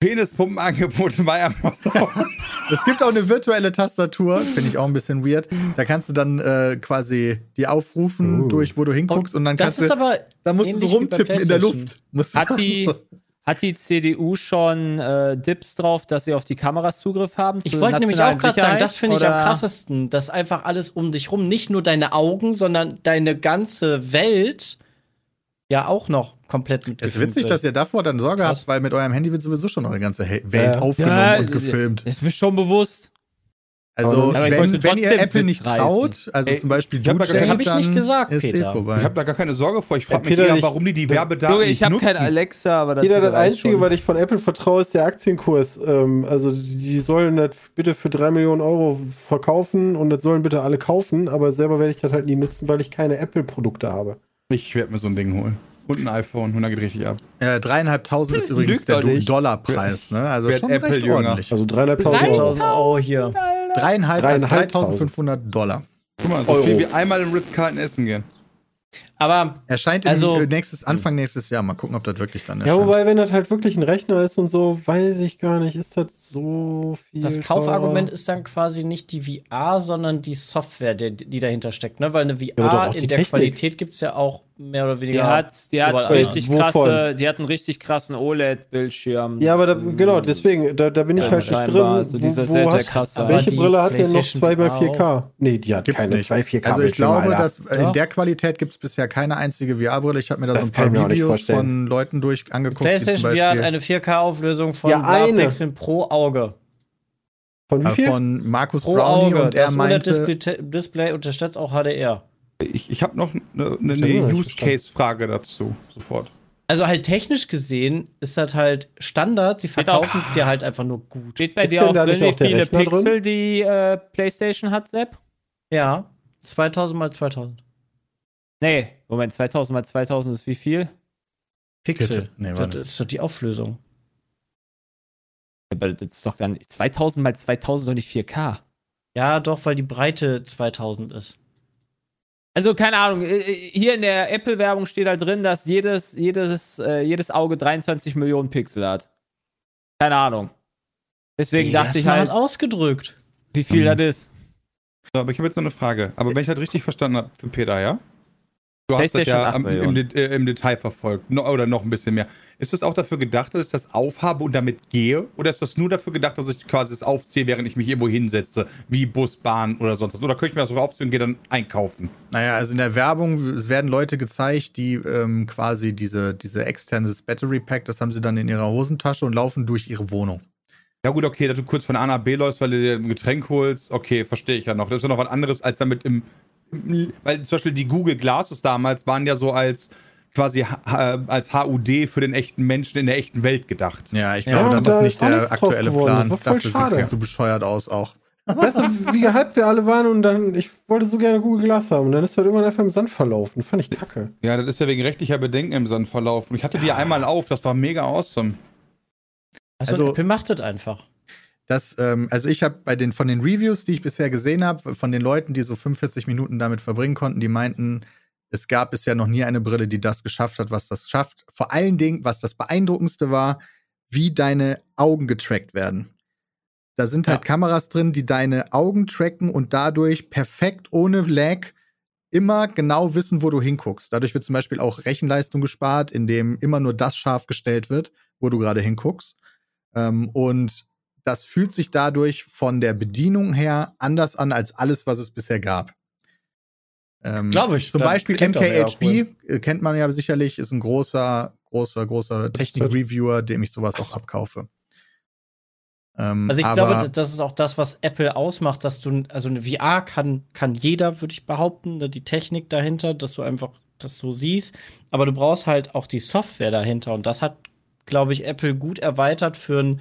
Penispumpenangebot bei Amazon. (laughs) Es gibt auch eine virtuelle Tastatur, finde ich auch ein bisschen weird. Da kannst du dann äh, quasi die aufrufen, Uh. durch wo du hinguckst und dann das kannst ist du, aber da musst du so rumtippen in der. Luft. Hat die- so- Hat die CDU schon äh, Dips drauf, dass sie auf die Kameras Zugriff haben? Ich wollte nämlich auch gerade sagen, das finde ich am krassesten, dass einfach alles um dich rum, nicht nur deine Augen, sondern deine ganze Welt ja auch noch komplett mit Es ist witzig, dass ihr davor dann Sorge Krass. habt, weil mit eurem Handy wird sowieso schon eure ganze Welt Ja. aufgenommen Ja, und gefilmt. Ist mir schon bewusst. Also, Aber wenn, wenn ihr Apple Witz nicht reißen. traut, also Ey, zum Beispiel ich hab du, da- Jay, hab ich nicht gesagt, ist eh Peter. vorbei. Ich habe da gar keine Sorge vor. Ich frage mich Peter, eher, warum die die Werbedaten Junge, ich habe kein Alexa, aber das Jeder, das Einzige, schon. was ich von Apple vertraue, ist der Aktienkurs. Ähm, also die sollen das bitte für 3 Millionen Euro verkaufen und das sollen bitte alle kaufen, aber selber werde ich das halt nie nutzen, weil ich keine Apple-Produkte habe. Ich werde mir so ein Ding holen. Und ein iPhone und dann geht richtig ab. Äh, dreieinhalbtausend ist übrigens Lügt der nicht. Dollarpreis, ne? Also schon Apple recht jünger. ordentlich. Also 3.500 Euro. 1000 Euro hier. Dreieinhalb, also Dreieinhalbtausend. 3500 Dollar. Guck mal, so Euro. viel wie einmal im Ritz-Carlton essen gehen. Aber Erscheint im Also- nächstes, Anfang nächstes Jahr. Mal gucken, ob das wirklich dann Ja, erscheint. wobei, wenn das halt wirklich ein Rechner ist und so, weiß ich gar nicht, ist das so viel. das Kaufargument teurer? ist dann quasi nicht die VR, sondern die Software, die, die dahinter steckt. Ne? Weil eine VR die in der Technik. Qualität gibt es ja auch mehr oder weniger. Die hat, die hat richtig krasse, die hat einen richtig krassen OLED-Bildschirm. Ja, aber da, genau, deswegen, da, da bin ich Ja, halt nicht drin. Also die soll sehr, sehr hast- krass sein. Welche Brille hat denn noch PlayStation 2 bei VR 4K? Nee, die hat Gibt's keine nicht. 2 4K. Also ich glaube, Alter. dass in der Qualität gibt es bisher keine einzige VR-Brille. Ich habe mir da Das so ein kann ich mir paar vorstellen. von Leuten durch Die angeguckt, PlayStation VR hat eine 4K-Auflösung von Ja, eine. Pro Auge. Von wie äh, viel? von Markus Pro Brownie Auge. und er das meinte, OLED-Display Display unterstützt auch HDR. Ich, ich habe noch eine, eine, eine Use-Case-Frage dazu. Sofort. Also halt technisch gesehen ist das halt Standard. Sie verkaufen es dir halt einfach nur gut. Steht bei Ist dir auch drin, nicht wie viele Rechner drin? Pixel die äh, PlayStation hat, Sepp? Ja. 2000 mal 2000. Nee, Moment, 2000 mal 2000 ist wie viel? Pixel. Nee, das ist doch die Auflösung. Aber das ist doch dann 2000 mal 2000 doch nicht 4K. Ja, doch, weil die Breite 2000 ist. Also keine Ahnung, äh, äh, hier in der Apple-Werbung steht halt drin, dass jedes, jedes, äh, jedes Auge 23 Millionen Pixel hat. Keine Ahnung. Deswegen dachte ich halt, ausgedrückt. wie viel Mhm. das ist. So, aber ich habe jetzt noch eine Frage. Aber wenn ich halt richtig verstanden habe für Peter, ja? Du hast das ja 8 am, im, äh, im Detail verfolgt. No, oder noch ein bisschen mehr. Ist das auch dafür gedacht, dass ich das aufhabe und damit gehe? Oder ist das nur dafür gedacht, dass ich quasi das aufziehe, während ich mich irgendwo hinsetze? Wie Bus, Bahn oder sonst was? Oder könnte ich mir das auch aufziehen und gehe dann einkaufen? Naja, also in der Werbung es werden Leute gezeigt, die ähm, quasi diese, diese externes Battery Pack, das haben sie dann in ihrer Hosentasche und laufen durch ihre Wohnung. Ja gut, okay, dass du kurz von A nach B läufst, weil du dir ein Getränk holst, okay, verstehe ich ja noch. Das ist ja noch was anderes, als damit im weil zum Beispiel die Google Glasses damals waren ja so als quasi als HUD für den echten Menschen in der echten Welt gedacht. Ja, ich Ja, glaube, und das da ist nicht der aktuelle. Plan. Das Dafür sieht schade. es zu bescheuert aus auch. Weißt du, wie gehypt wir alle waren und dann, ich wollte so gerne Google Glass haben und dann ist halt irgendwann einfach im Sand verlaufen. Fand ich kacke. Ja, das ist ja wegen rechtlicher Bedenken im Sand verlaufen. Ich hatte die einmal auf, das war mega awesome. Also, Also- Apple macht das einfach. Das, ähm, also ich habe bei den von den Reviews, die ich bisher gesehen habe, von den Leuten, die so 45 Minuten damit verbringen konnten, die meinten, es gab bisher noch nie eine Brille, die das geschafft hat, was das schafft. Vor allen Dingen, was das beeindruckendste war, wie deine Augen getrackt werden. Da sind halt Ja. Kameras drin, die deine Augen tracken und dadurch perfekt ohne Lag immer genau wissen, wo du hinguckst. Dadurch wird zum Beispiel auch Rechenleistung gespart, indem immer nur das scharf gestellt wird, wo du gerade hinguckst. Ähm, und das fühlt sich dadurch von der Bedienung her anders an als alles, was es bisher gab. Ähm, Glaub ich. Zum Beispiel MKHB, äh, kennt man ja sicherlich, ist ein großer, großer, großer Technik-Reviewer, dem ich sowas auch abkaufe. Ähm, Also ich glaube, das ist auch das, was Apple ausmacht, dass du, also eine VR kann, kann jeder, würde ich behaupten, ne, die Technik dahinter, dass du einfach das so siehst. Aber du brauchst halt auch die Software dahinter. Und das hat, glaube ich, Apple gut erweitert für einen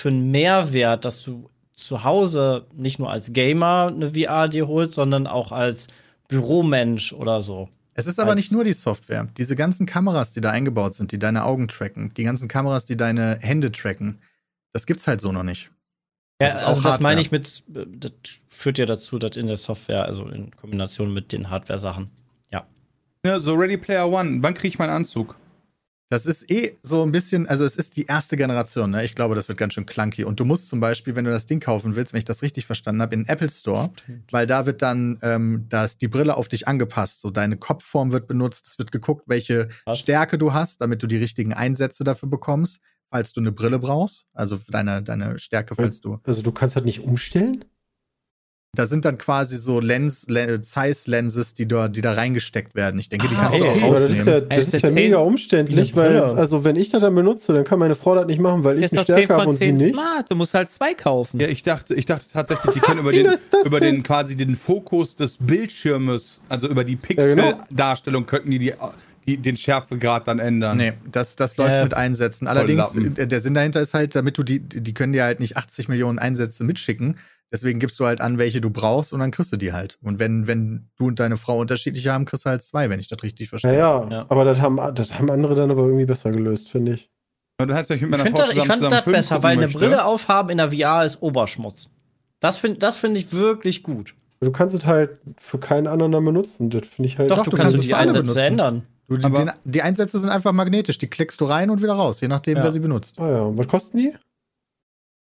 für einen Mehrwert, dass du zu Hause nicht nur als Gamer eine VR dir holst, sondern auch als Büromensch oder so. Es ist aber als- nicht nur die Software. Diese ganzen Kameras, die da eingebaut sind, die deine Augen tracken, die ganzen Kameras, die deine Hände tracken, das gibt's halt so noch nicht. Das Ja, ist auch also das Hardware. meine ich mit, das führt ja dazu, dass in der Software, also in Kombination mit den Hardware-Sachen. Ja, so Ready Player One. Wann kriege ich meinen Anzug? Das ist eh so ein bisschen, also es ist die erste Generation, ne? Ich glaube, das wird ganz schön clunky. Und du musst zum Beispiel, wenn du das Ding kaufen willst, wenn ich das richtig verstanden habe, in den Apple Store, weil da wird dann ähm, das, die Brille auf dich angepasst. So deine Kopfform wird benutzt, es wird geguckt, welche Was? Stärke du hast, damit du die richtigen Einsätze dafür bekommst, falls du eine Brille brauchst. Also für deine, deine Stärke, falls du. Also du kannst das nicht umstellen? Da sind dann quasi so Lens, Le- Zeiss-Lenses, die da, die da reingesteckt werden. Ich denke, die Ah, kannst du okay, auch aber das ist ja, rausnehmen. das Ey, ist ist ja mega 10 umständlich, weil, also wenn ich das dann benutze, dann kann meine Frau das nicht machen, weil ich Ist eine doch 10 Stärke habe von und sie 10 nicht. smart. Du musst halt zwei kaufen. Ja, ich dachte, ich dachte tatsächlich, die können (laughs) über den, über denn? den quasi den Fokus des Bildschirmes, also über die genau. Pixeldarstellung, könnten die, die, die den Schärfegrad dann ändern. Nee, das, das läuft Äh, mit Einsätzen. Allerdings, äh, der Sinn dahinter ist halt, damit du die, die können dir halt nicht 80 Millionen Einsätze mitschicken. Deswegen gibst du halt an, welche du brauchst und dann kriegst du die halt. Und wenn, wenn du und deine Frau unterschiedliche haben, kriegst du halt zwei, wenn ich das richtig verstehe. Naja, Ja. aber das haben, das haben andere dann aber irgendwie besser gelöst, finde ich. Und das heißt, ich mit Ich meiner finde Frau das, ich fand zusammen das besser, weil eine möchte, Brille aufhaben in der VR ist Oberschmutz. Das finde das find ich wirklich gut. Du kannst es halt für keinen anderen dann benutzen. Das finde ich halt. Doch, Doch, du, du kannst kannst es die Einsätze benutzen. ändern. Du, die, den, die Einsätze sind einfach magnetisch. Die klickst du rein und wieder raus, je nachdem, Ja. wer sie benutzt. Ah ja, was kosten die?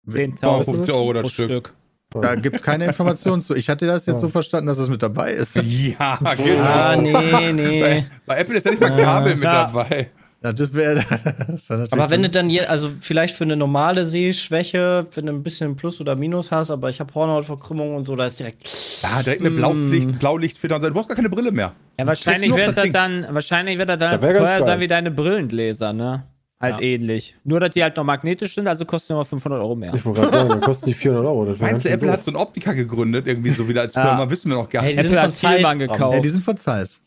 10.000 50 Euro das Stück. Stück. Da gibt es keine Informationen zu. Ich hatte das jetzt Ja. so verstanden, dass es mit dabei ist. (laughs) Ja, genau. Ah, nee, nee. Bei, bei Apple ist ja nicht mal Kabel mit Ja. dabei. Ja, das wäre. (laughs) das Aber wenn du dann je, also vielleicht für eine normale Sehschwäche, wenn du ein bisschen Plus oder Minus hast, aber ich habe Hornhautverkrümmung und so, da ist direkt. Ja, direkt mit Blaulicht, Blaulichtfilter und so. Du brauchst gar keine Brille mehr. Ja, wahrscheinlich wird das das dann, wahrscheinlich wird das dann Das so teuer geil. sein wie deine Brillengläser, ne? Halt Ja. ähnlich. Nur, dass die halt noch magnetisch sind, also kosten die immer 500 Euro mehr. Ich wollte gerade sagen, dann kosten die 400 Euro. Das Meinst du, Apple doof. hat so einen Optiker gegründet, irgendwie so wieder als Ja. Firma, wissen wir noch gar Hey, nicht. die sind Apple von hat Thielmann Zeiss, gekauft. Ja, die sind von Zeiss.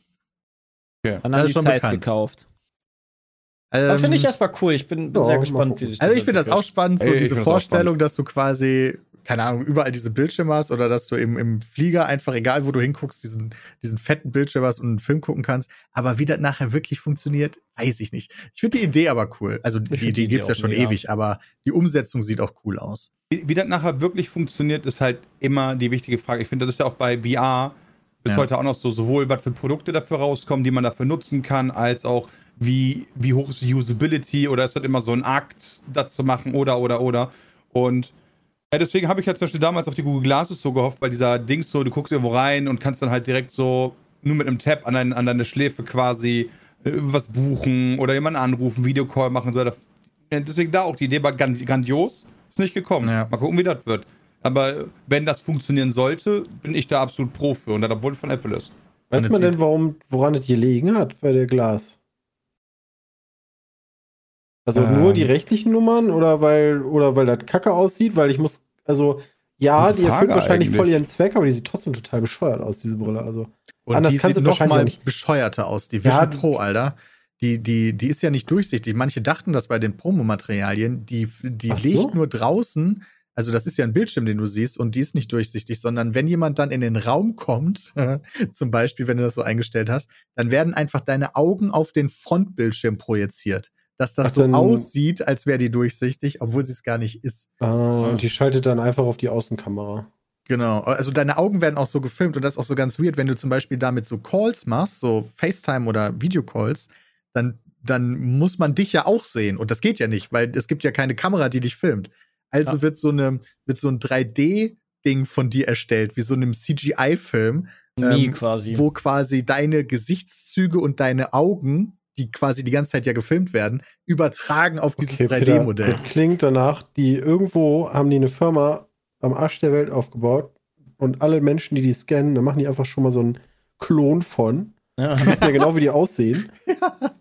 Okay. Dann das haben ist die schon Zeiss bekannt. gekauft. Ähm, finde ich erstmal cool. Ich bin, bin ja, sehr gespannt, wie sich Also ich finde das auch spannend, so Ey, diese das Vorstellung, dass du quasi, keine Ahnung, überall diese Bildschirme hast oder dass du im, im Flieger einfach, egal wo du hinguckst, diesen, diesen fetten Bildschirm hast und einen Film gucken kannst. Aber wie das nachher wirklich funktioniert, weiß ich nicht. Ich finde die Idee aber cool. Also die die Idee gibt es ja schon mega. ewig, aber die Umsetzung sieht auch cool aus. Wie, wie das nachher wirklich funktioniert, ist halt immer die wichtige Frage. Ich finde, das ist ja auch bei VR bis Ja. heute auch noch so, sowohl was für Produkte dafür rauskommen, die man dafür nutzen kann, als auch wie, wie hoch ist die Usability oder ist das immer so ein Akt, das zu machen oder, oder, oder. Und ja, deswegen habe ich ja zum Beispiel damals auf die Google Glasses so gehofft, weil dieser Dings so, du guckst irgendwo rein und kannst dann halt direkt so nur mit einem Tab an, dein, an deine Schläfe quasi äh, was buchen oder jemanden anrufen, Videocall machen und so weiter. Deswegen da auch die Idee war grandios. Ist nicht gekommen. Ja. Mal gucken, wie das wird. Aber wenn das funktionieren sollte, bin ich da absolut pro für. Und das, obwohl es von Apple ist. Weiß man denn, warum, woran es gelegen hat bei der Glas? Also Ähm. nur die rechtlichen Nummern oder weil, oder weil das kacke aussieht? Weil ich muss, also ja, die erfüllt wahrscheinlich eigentlich. voll ihren Zweck, aber die sieht trotzdem total bescheuert aus, diese Brille. Also Und Anders die kannst sieht du noch mal nicht. bescheuerter aus. Die Ja, Vision die- Pro, Alter. Die, die, die ist ja nicht durchsichtig. Manche dachten das bei den Promomaterialien. Die, die Ach so? liegt nur draußen. Also, das ist ja ein Bildschirm, den du siehst, und die ist nicht durchsichtig, sondern wenn jemand dann in den Raum kommt, (laughs) zum Beispiel, wenn du das so eingestellt hast, dann werden einfach deine Augen auf den Frontbildschirm projiziert. Dass das Ach, so aussieht, als wäre die durchsichtig, obwohl sie es gar nicht ist. ah, und die schaltet dann einfach auf die Außenkamera. Genau. Also deine Augen werden auch so gefilmt und das ist auch so ganz weird, wenn du zum Beispiel damit so Calls machst, so FaceTime oder Videocalls, dann, dann muss man dich ja auch sehen. Und das geht ja nicht, weil es gibt ja keine Kamera, die dich filmt. Also Ja. wird so eine, wird so ein 3D-Ding von dir erstellt, wie so einem CGI-Film, Nie ähm, quasi. wo quasi deine Gesichtszüge und deine Augen, die quasi die ganze Zeit ja gefilmt werden, übertragen auf dieses Okay, Peter, 3D-Modell. Das klingt danach, die irgendwo haben die eine Firma am Arsch der Welt aufgebaut und alle Menschen, die die scannen, da machen die einfach schon mal so einen Klon von. Ja. Die wissen ja genau, wie die aussehen. (laughs)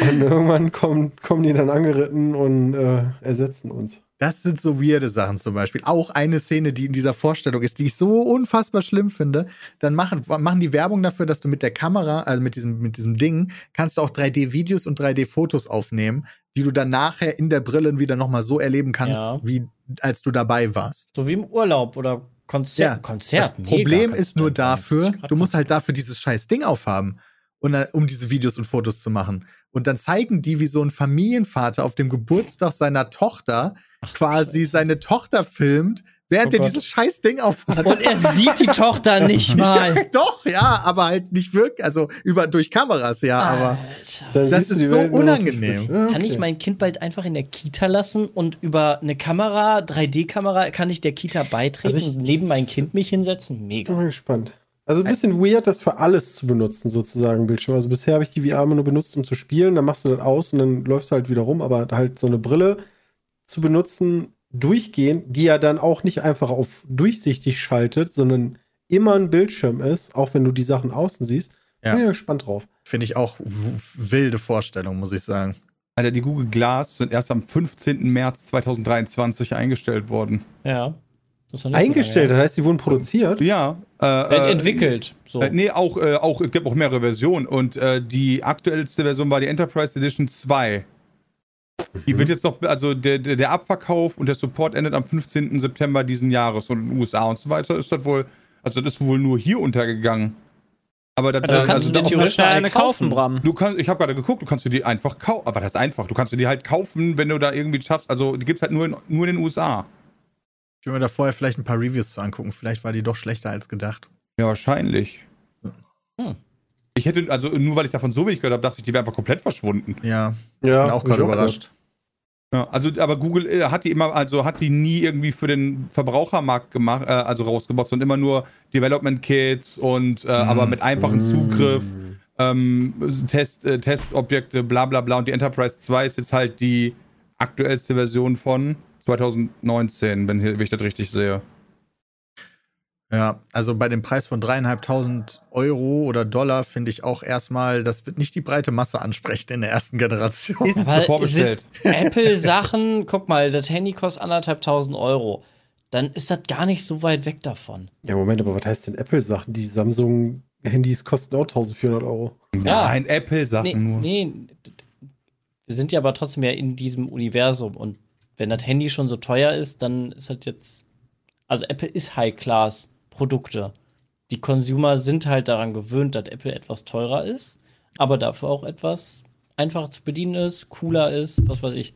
Und irgendwann kommen, kommen die dann angeritten und äh, ersetzen uns. Das sind so weirde Sachen zum Beispiel. Auch eine Szene, die in dieser Vorstellung ist, die ich so unfassbar schlimm finde. Dann machen, machen die Werbung dafür, dass du mit der Kamera, also mit diesem, mit diesem Ding, kannst du auch 3D-Videos und 3D-Fotos aufnehmen, die du dann nachher in der Brille wieder nochmal so erleben kannst, Ja. wie als du dabei warst. So wie im Urlaub oder Konzert. Ja, Konzert. das Problem mega ist nur dafür, 50 Grad du musst halt dafür dieses scheiß Ding aufhaben, um diese Videos und Fotos zu machen. Und dann zeigen die, wie so ein Familienvater auf dem Geburtstag seiner Tochter quasi seine Tochter filmt, während Oh er Gott. dieses scheiß Ding aufhat. Und er sieht die Tochter nicht (laughs) mal. Doch, ja, aber halt nicht wirklich, also über durch Kameras, ja, aber Alter. Dann Das ist so unangenehm. Ja, Kann okay. ich mein Kind bald einfach in der Kita lassen und über eine Kamera, 3D-Kamera, kann ich der Kita beitreten Also ich- und neben mein Kind mich hinsetzen? Bin Mega. mal gespannt. Also ein bisschen weird, das für alles zu benutzen, sozusagen, Bildschirm. Also bisher habe ich die VR immer nur benutzt, um zu spielen, dann machst du das aus und dann läufst du halt wieder rum, aber halt so eine Brille zu benutzen, durchgehend, die ja dann auch nicht einfach auf durchsichtig schaltet, sondern immer ein Bildschirm ist, auch wenn du die Sachen außen siehst. Ja. Bin ja gespannt drauf. finde ich auch wilde Vorstellung, muss ich sagen. Alter, die Google Glass sind erst am 15. März 2023 eingestellt worden. Ja. Das ist noch nicht so Eingestellt, lange das heißt, die wurden produziert. Ja. Äh, her. äh, Entwickelt. So. Äh, nee, auch, äh, auch, es gibt auch mehrere Versionen. Und äh, die aktuellste Version war die Enterprise Edition 2. Die wird jetzt noch, also der, der, der Abverkauf und der Support endet am 15. September diesen Jahres. Und in den USA und so weiter ist das wohl, also das ist wohl nur hier untergegangen. Aber das, dann äh, kannst also du da- mal theoretisch eine kaufen, kaufen. Bram. Du kannst, ich habe gerade geguckt, du kannst dir die einfach kaufen. Aber das ist einfach. Du kannst dir die halt kaufen, wenn du da irgendwie schaffst. Also die gibt es halt nur in, nur in den USA. Ich will mir da vorher vielleicht ein paar Reviews zu angucken. Vielleicht war die doch schlechter als gedacht. Ja, wahrscheinlich. Hm. Ich hätte, also nur weil ich davon so wenig gehört habe, dachte ich, die wäre einfach komplett verschwunden. Ja, Ja, bin auch gerade überrascht. Ja, also, aber Google äh, hat die immer, also hat die nie irgendwie für den Verbrauchermarkt gemacht, äh, also rausgebracht, sondern immer nur Development Kits und äh, aber mit einfachem Zugriff, ähm, Test, äh, Testobjekte, bla bla bla. Und die Enterprise 2 ist jetzt halt die aktuellste Version von 2019, wenn, hier- wenn ich das richtig sehe. Ja, also bei dem Preis von dreieinhalbtausend Euro oder Dollar finde ich auch erstmal, das wird nicht die breite Masse ansprechen in der ersten Generation. Ist vorbestellt. (laughs) Apple-Sachen, guck mal, das Handy kostet anderthalbtausend Euro. Dann ist das gar nicht so weit weg davon. Ja, Moment, aber was heißt denn Apple-Sachen? Die Samsung-Handys kosten auch 1400 Euro. Ja, ein Apple-Sachen Nee, nur. nee, wir sind ja aber trotzdem ja in diesem Universum und wenn das Handy schon so teuer ist, dann ist das jetzt. Also Apple ist High-Class-Produkte. Die Consumer sind halt daran gewöhnt, dass Apple etwas teurer ist, aber dafür auch etwas einfacher zu bedienen ist, cooler ist, was weiß ich.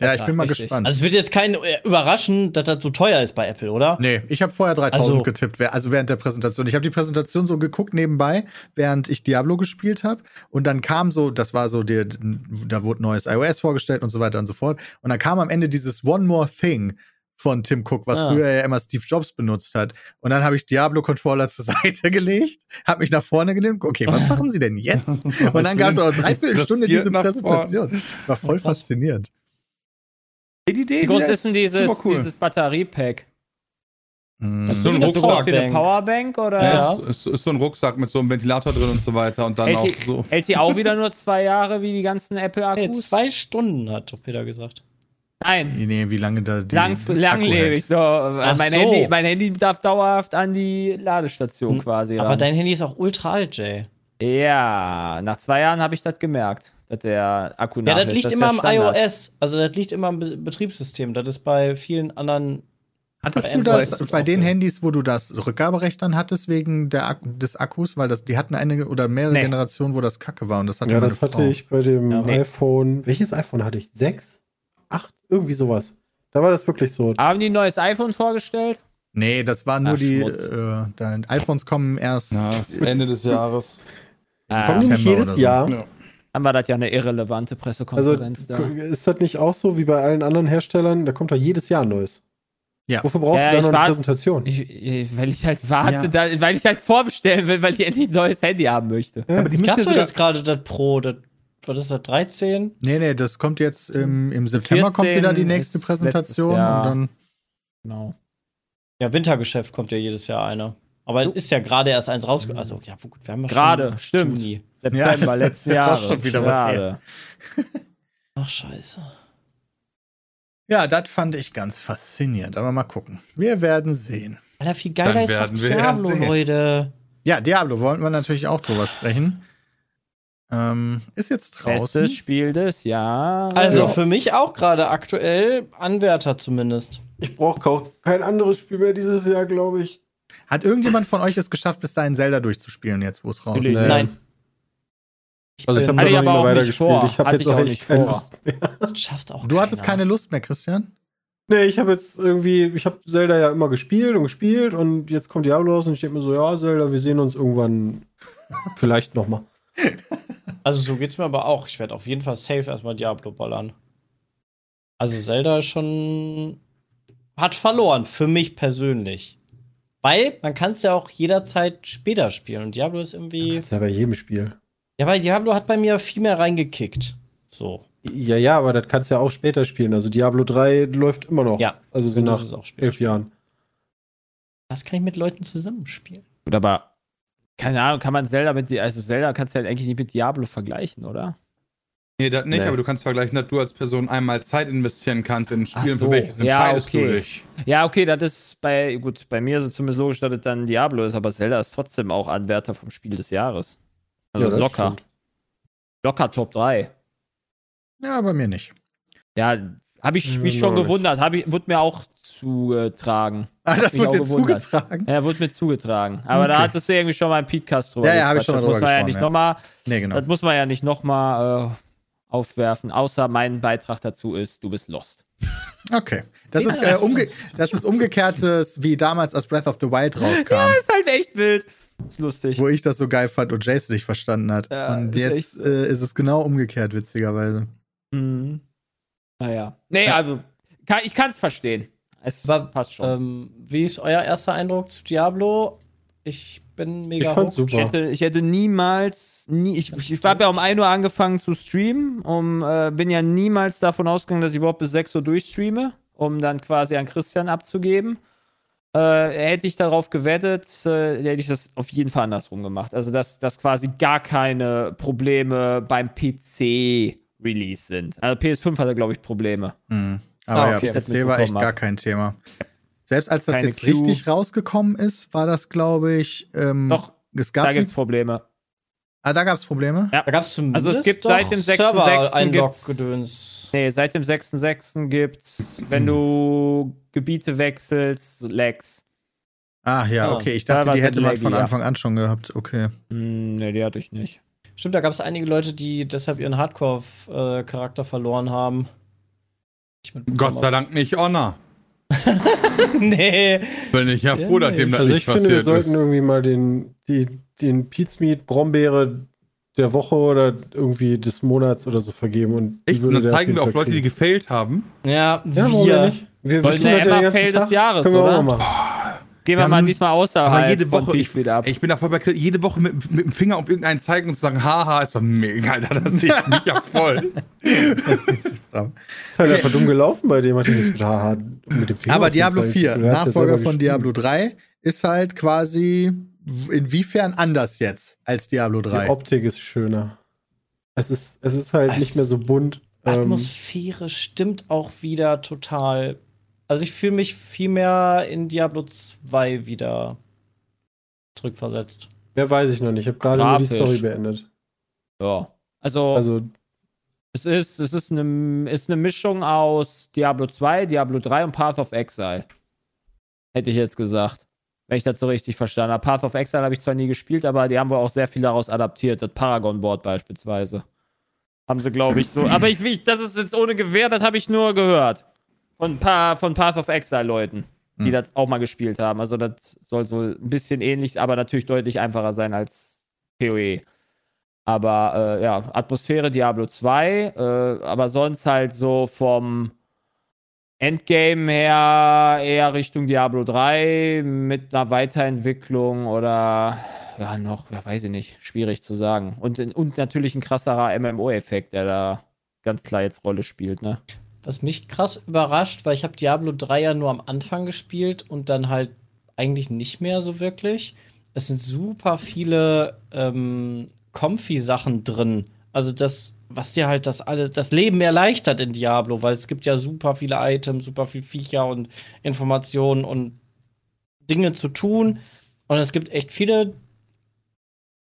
Ja, ich bin mal richtig. gespannt. Also es wird jetzt keinen äh, überraschen, dass das so teuer ist bei Apple, oder? Nee, ich habe vorher 3000 Also- getippt, also während der Präsentation. Ich habe die Präsentation so geguckt nebenbei, während ich Diablo gespielt habe. Und dann kam so, das war so, der, da wurde neues iOS vorgestellt und so weiter und so fort. Und dann kam am Ende dieses One More Thing von Tim Cook, was Ah. früher ja immer Steve Jobs benutzt hat. Und dann habe ich Diablo-Controller (laughs) zur Seite gelegt, habe mich nach vorne gelehnt. Okay, was (laughs) machen sie denn jetzt? Und dann gab es noch eine Dreiviertelstunde Interessiert diese Präsentation. War voll faszinierend. Die Idee Wie groß ist denn dieses, cool. dieses Batteriepack? Hm. so ein Ist das so groß Rucksack. wie eine Powerbank oder? Ja. Es ist, ist so ein Rucksack mit so einem Ventilator drin und so weiter und dann Hält auch die, so. hält die auch wieder nur zwei Jahre wie die ganzen (laughs) Apple-Akkus? zwei Stunden, hat doch Peter gesagt. Nein. Nee, wie lange da die Lang, das Akku langlebig. hält. So, mein, so. Handy, mein Handy darf dauerhaft an die Ladestation Hm, quasi Aber ran. dein Handy ist auch ultra alt, Jay. Ja, nach zwei Jahren habe ich das gemerkt, dass der Akku Ja, nachlässt. das liegt ist immer ja am iOS. Also das liegt immer am Be Betriebssystem. Das ist bei vielen anderen. Hattest du das bei den so. Handys, wo du das Rückgaberecht dann hattest wegen der Ak des Akkus, weil das, die hatten eine oder mehrere Nee. Generationen, wo das Kacke war und das hatte Ja, meine das hatte Frau. ich bei dem Ja, nee. iPhone. Welches iPhone hatte ich? Sechs? Irgendwie sowas. Da war das wirklich so. Haben die ein neues iPhone vorgestellt? Nee, das war nur Ach, die äh, da, iPhones kommen erst. Ja, das Ende des Jahres. Kommen die nicht jedes so. Jahr? Ja. Dann war das ja eine irrelevante Also Pressekonferenz da. ist das nicht auch so wie bei allen anderen Herstellern? Da kommt doch jedes Jahr ein neues. Ja. Wofür brauchst Ja, du dann noch eine wart- Präsentation? Ich, ich, weil ich halt warte, Ja. da, weil ich halt vorbestellen will, weil ich endlich ein neues Handy haben möchte. Aber die Ich müssen hab ja sogar, jetzt gerade das Pro, das, was ist das, 13? Nee, nee, das kommt jetzt im, im September kommt 14 wieder die nächste Präsentation und dann Genau. Ja, Wintergeschäft kommt ja jedes Jahr einer. Aber ist ja gerade erst eins rausgekommen. Also, ja, gut, wir haben ja Gerade, schon stimmt. Juni. September (laughs) ist letzten auch Jahres. schon wieder was gerade. (laughs) Ach, scheiße. Ja, das fand ich ganz faszinierend, aber mal gucken. Wir werden sehen. Alter, viel geiler Dann ist doch werden wir Diablo, sehen. Leute. Ja, Diablo wollten wir natürlich auch drüber sprechen. Ähm, ist jetzt draußen. Bestes Spiel des Jahres. Also Ja. für mich auch gerade aktuell Anwärter zumindest. Ich brauche auch kein anderes Spiel mehr dieses Jahr, glaube ich. Hat irgendjemand von euch es geschafft, bis dahin Zelda durchzuspielen, jetzt wo es raus ist? Nee. Nein. Also ich habe ich noch weitergespielt. vor. Ich habe jetzt ich auch auch nicht keine vor. Lust mehr. Das schafft auch Du hattest keiner. keine Lust mehr, Christian? Nee, ich habe jetzt irgendwie, ich habe Zelda ja immer gespielt und gespielt und jetzt kommt Diablo raus und ich denke mir so, ja, Zelda, wir sehen uns irgendwann vielleicht nochmal. (laughs) Also so geht's mir aber auch. Ich werde auf jeden Fall safe erstmal Diablo ballern. Also Zelda ist schon hat verloren für mich persönlich. Weil man kann es ja auch jederzeit später spielen und Diablo ist Das irgendwie ist ja bei jedem Spiel. Ja, weil Diablo hat bei mir viel mehr reingekickt. So. Ja, ja, aber das kannst du ja auch später spielen. Also Diablo 3 läuft immer noch. Ja. Also so nach ist auch später. elf Jahren. Das kann ich mit Leuten zusammenspielen. Gut, aber keine Ahnung, kann man Zelda mit, also Zelda kannst du ja eigentlich nicht mit Diablo vergleichen, oder? Nee, das nicht, Nee. aber du kannst vergleichen, dass du als Person einmal Zeit investieren kannst in ein Spiel so. für welches Ja, entscheidest okay. du dich. Ja, okay, das ist bei, gut, bei mir ist es zumindest so gestattet, dann Diablo ist, aber Zelda ist trotzdem auch Anwärter vom Spiel des Jahres. Also Ja, locker. stimmt. Locker Top 3. Ja, bei mir nicht. Ja, habe ich Ja, mich schon gewundert. Hab ich, wurde mir auch zugetragen. Ah, das auch dir gewundert. zugetragen? Ja, wurde mir zugetragen. Aber da Okay. hattest du irgendwie schon mal im Podcast drüber Ja, ja, hab ich schon mal das muss drüber man ja gesprochen, nicht ja. nochmal, Nee, genau. Das muss man ja nicht nochmal äh, aufwerfen, außer mein Beitrag dazu ist, du bist lost. Okay. Das Ja, ist, äh, umge das ist umgekehrtes, wie damals als Breath of the Wild (laughs) rauskam. ist halt echt wild. ist lustig. wo ich das so geil fand und Jason nicht verstanden hat. Ja, und ist jetzt äh, ist es genau umgekehrt, witzigerweise. Mhm. Naja. Nee, also, kann, ich kann es verstehen. Es Aber, passt schon. Ähm, wie ist euer erster Eindruck zu Diablo? Ich bin mega Ich fand's super. Ich hätte, ich hätte niemals, nie, ich, ich habe ja um 1 Uhr angefangen zu streamen, um, äh, bin ja niemals davon ausgegangen, dass ich überhaupt bis 6 Uhr durchstreame, um dann quasi an Christian abzugeben. Äh, hätte ich darauf gewettet, äh, hätte ich das auf jeden Fall andersrum gemacht. Also, dass, dass quasi gar keine Probleme beim PC-Release sind. Also, PS5 hatte, glaube ich, Probleme. Mhm. Aber Ah, ja, okay. PC Das war echt mitbekommen gar hab. kein Thema. Selbst als das Keine jetzt Queue. richtig rausgekommen ist, war das, glaube ich, ähm, Doch, es gab da gibt es Probleme. ah, da gab es Probleme. Ja. Da gab es zumindest Also es gibt seit dem 6.6. gibt's- Server-Einlog-Gedöns. Nee, seit dem 6.6. gibt's, wenn du Gebiete wechselst, Lags. Ah, ja, Ah, okay. Ich da dachte, die hätte man von ja. Anfang an schon gehabt. Okay. Hm, nee, die hatte ich nicht. Stimmt, da gab es einige Leute, die deshalb ihren Hardcore-Charakter verloren haben. Gott sei Dank nicht Honor. (laughs) nee. Bin ich ja Ja, froh, dass nee. dem das Also nicht ich finde, wir sollten ist. irgendwie mal den, die, den Pizmeat Brombeere der Woche oder irgendwie des Monats oder so vergeben. Und die Echt? Und dann zeigen wir auf Leute, die kriegen. gefailt haben. Ja, Ja, wir. nicht? Wir, das ja ganzen Fail des Tag. Jahres, Können wir oder? auch mal machen. Gehen wir Ja, mal diesmal außerhalb Aber jede Woche, ich, ich bin da voll bei Chris, jede Woche mit, mit dem Finger auf irgendeinen zeigen und zu sagen, haha, ist doch mega, Alter, das sehe ich (laughs) mich ja voll. (laughs) Ist halt einfach dumm gelaufen bei dem, mit Haha mit dem Finger Aber Diablo Zeichen. 4, Du hast ja Nachfolger von. Diablo 3, ist halt quasi inwiefern anders jetzt als Diablo 3. Die Optik ist schöner. Es ist, es ist halt Es- nicht mehr so bunt. Ähm, Atmosphäre stimmt auch wieder total. Also ich fühle mich viel mehr in Diablo 2 wieder zurückversetzt. mehr weiß ich noch nicht. Ich habe gerade nur die. Story beendet. Ja. Also, Also, es ist, es ist eine, ist eine Mischung aus Diablo 2, Diablo 3 und Path of Exile. Hätte ich jetzt gesagt. Wenn ich das so richtig verstanden habe. Path of Exile habe ich zwar nie gespielt, aber die haben wohl auch sehr viel daraus adaptiert. Das Paragon-Board beispielsweise. Haben sie, glaube ich, so. (clears throat) Aber ich, ich, das ist jetzt ohne Gewehr, das habe ich nur gehört. Von, ein paar, von Path of Exile-Leuten, die Hm. das auch mal gespielt haben. Also, das soll so ein bisschen ähnlich, aber natürlich deutlich einfacher sein als PoE. Aber äh, ja, Atmosphäre Diablo 2, äh, aber sonst halt so vom Endgame her eher Richtung Diablo 3 mit einer Weiterentwicklung oder ja, noch, ja, weiß ich nicht, schwierig zu sagen. Und, und natürlich ein krasserer MMO-Effekt, der da ganz klar jetzt Rolle spielt, ne? Was mich krass überrascht, weil ich habe Diablo 3 ja nur am Anfang gespielt und dann halt eigentlich nicht mehr so wirklich. Es sind super viele ähm, Comfy-Sachen drin. Also das, was dir halt das alles, das Leben erleichtert in Diablo, weil es gibt ja super viele Items, super viel Viecher und Informationen und Dinge zu tun. Und es gibt echt viele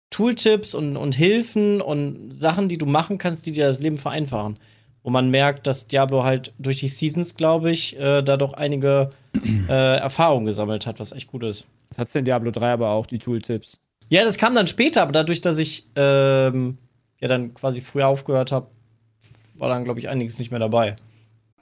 Tooltips und, und Hilfen und Sachen, die du machen kannst, die dir das Leben vereinfachen. Wo man merkt, dass Diablo halt durch die Seasons, glaube ich, äh, da doch einige äh, Erfahrungen gesammelt hat, was echt gut ist. Das hat's in Diablo 3 aber auch, die Tooltips. Ja, das kam dann später, aber dadurch, dass ich ähm, ja dann quasi früher aufgehört habe, war dann, glaube ich, einiges nicht mehr dabei.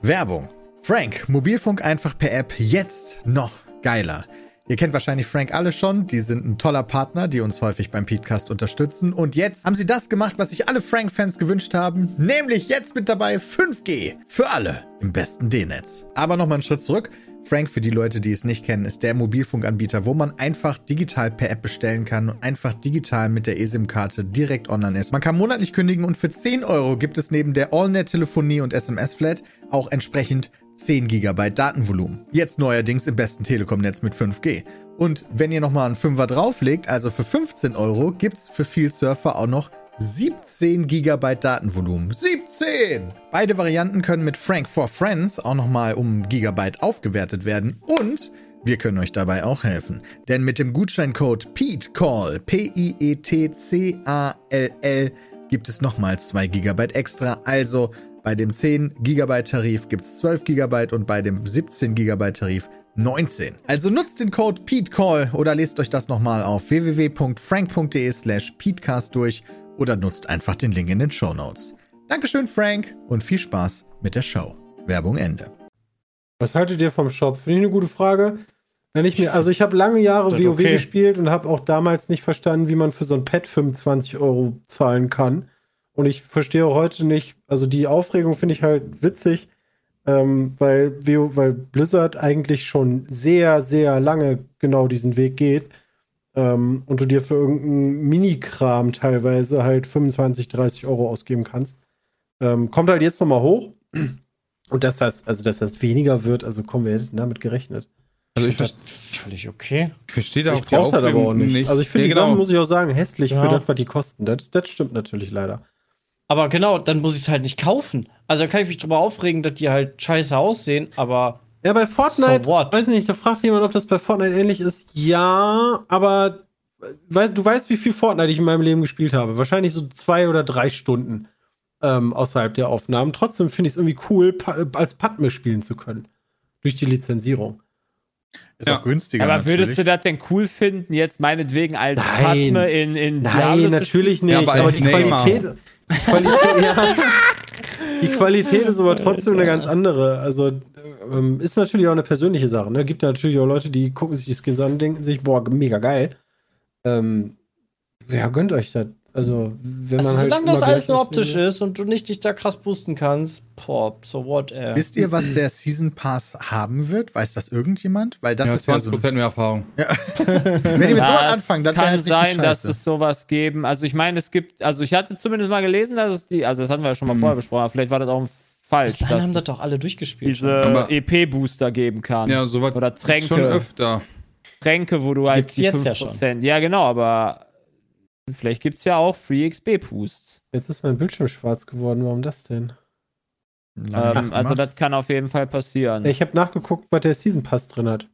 Werbung. Frank, Mobilfunk einfach per App jetzt noch geiler. Ihr kennt wahrscheinlich Frank alle schon, die sind ein toller Partner, die uns häufig beim Podcast unterstützen. Und jetzt haben sie das gemacht, was sich alle Frank-Fans gewünscht haben, nämlich jetzt mit dabei 5G für alle im besten D-Netz. Aber nochmal einen Schritt zurück. Frank, für die Leute, die es nicht kennen, ist der Mobilfunkanbieter, wo man einfach digital per App bestellen kann und einfach digital mit der eSIM-Karte direkt online ist. Man kann monatlich kündigen und für 10 Euro gibt es neben der AllNet-Telefonie und SMS-Flat auch entsprechend 10 GB Datenvolumen. Jetzt neuerdings im besten Telekom-Netz mit 5G. Und wenn ihr nochmal einen Fünfer drauflegt, also für 15 Euro, gibt's für viel Surfer auch noch 17 GB Datenvolumen. 17! Beide Varianten können mit Frank for Friends auch nochmal um Gigabyte aufgewertet werden und wir können euch dabei auch helfen. Denn mit dem Gutscheincode PETECALL, P-I-E-T-C-A-L-L, gibt es nochmal 2 GB extra. Also bei dem 10 GB Tarif gibt es 12 GB und bei dem 17 GB Tarif 19. Also nutzt den Code PETECALL oder lest euch das nochmal auf www.frank.de slash PETECAST durch oder nutzt einfach den Link in den Show Notes. Dankeschön, Frank, und viel Spaß mit der Show. Werbung Ende. Was haltet ihr vom Shop? Finde ich eine gute Frage. Wenn ich mir, also ich habe lange Jahre Das WoW okay. gespielt und habe auch damals nicht verstanden, wie man für so ein Pad 25 Euro zahlen kann. Und ich verstehe auch heute nicht, also die Aufregung finde ich halt witzig, ähm, weil, weil Blizzard eigentlich schon sehr, sehr lange genau diesen Weg geht. Ähm, und du dir für irgendeinen Minikram teilweise halt 25, 30 Euro ausgeben kannst. Ähm, kommt halt jetzt nochmal hoch. Und das heißt, also dass das weniger wird, also kommen wir hätten damit gerechnet. Also ich, Das ver- ist völlig okay. ich verstehe da Ich auch die brauche das aber auch nicht. Also ich finde Nee, die Sachen, muss ich auch sagen, hässlich Ja. für das, was die kosten. Das, das stimmt natürlich leider. Aber genau, dann muss ich es halt nicht kaufen. Also dann kann ich mich drüber aufregen, dass die halt scheiße aussehen, aber Ja, bei Fortnite, So what? weiß nicht, da fragt jemand, ob das bei Fortnite ähnlich ist. Ja, aber du weißt, wie viel Fortnite ich in meinem Leben gespielt habe. Wahrscheinlich so zwei oder drei Stunden ähm, außerhalb der Aufnahmen. Trotzdem finde ich es irgendwie cool, pa als Padme spielen zu können. Durch die Lizenzierung. Ist Ja. auch günstiger. Aber würdest du natürlich. das denn cool finden, jetzt meinetwegen als Nein. Padme in, in Nein, Diablo zu natürlich nicht. Ja, aber aber die Neymar. Qualität, die Qualität, ja, (laughs) die Qualität ist aber trotzdem eine ganz andere. Also ähm, ist natürlich auch eine persönliche Sache. Ne? Gibt natürlich auch Leute, die gucken sich die Skins an und denken sich, boah, mega geil. Ähm, ja, gönnt euch das. Also, wenn also, man halt solange das alles nur optisch ne? ist und du nicht dich da krass boosten kannst, boah, so what, ey. Wisst ihr, was der Season Pass haben wird? Weiß das irgendjemand? Weil das ja, ist ja 20% so. mehr Erfahrung. (laughs) Wenn ihr mit sowas anfangen, dann kann halt sein, dass es sowas geben. Also ich meine, es gibt, also ich hatte zumindest mal gelesen, dass es die, also das hatten wir ja schon mal Mhm. vorher besprochen, aber vielleicht war das auch falsch, Bis dahin haben das doch alle durchgespielt. diese EP-Booster geben kann. Ja, sowas Oder Tränke. schon öfter. Tränke, wo du halt Gibt's jetzt ja schon. Ja, genau, aber vielleicht gibt es ja auch Free XP-Boosts. Jetzt ist mein Bildschirm schwarz geworden. Warum das denn? Ähm, also das kann auf jeden Fall passieren. Ich habe nachgeguckt, was der Season Pass drin hat.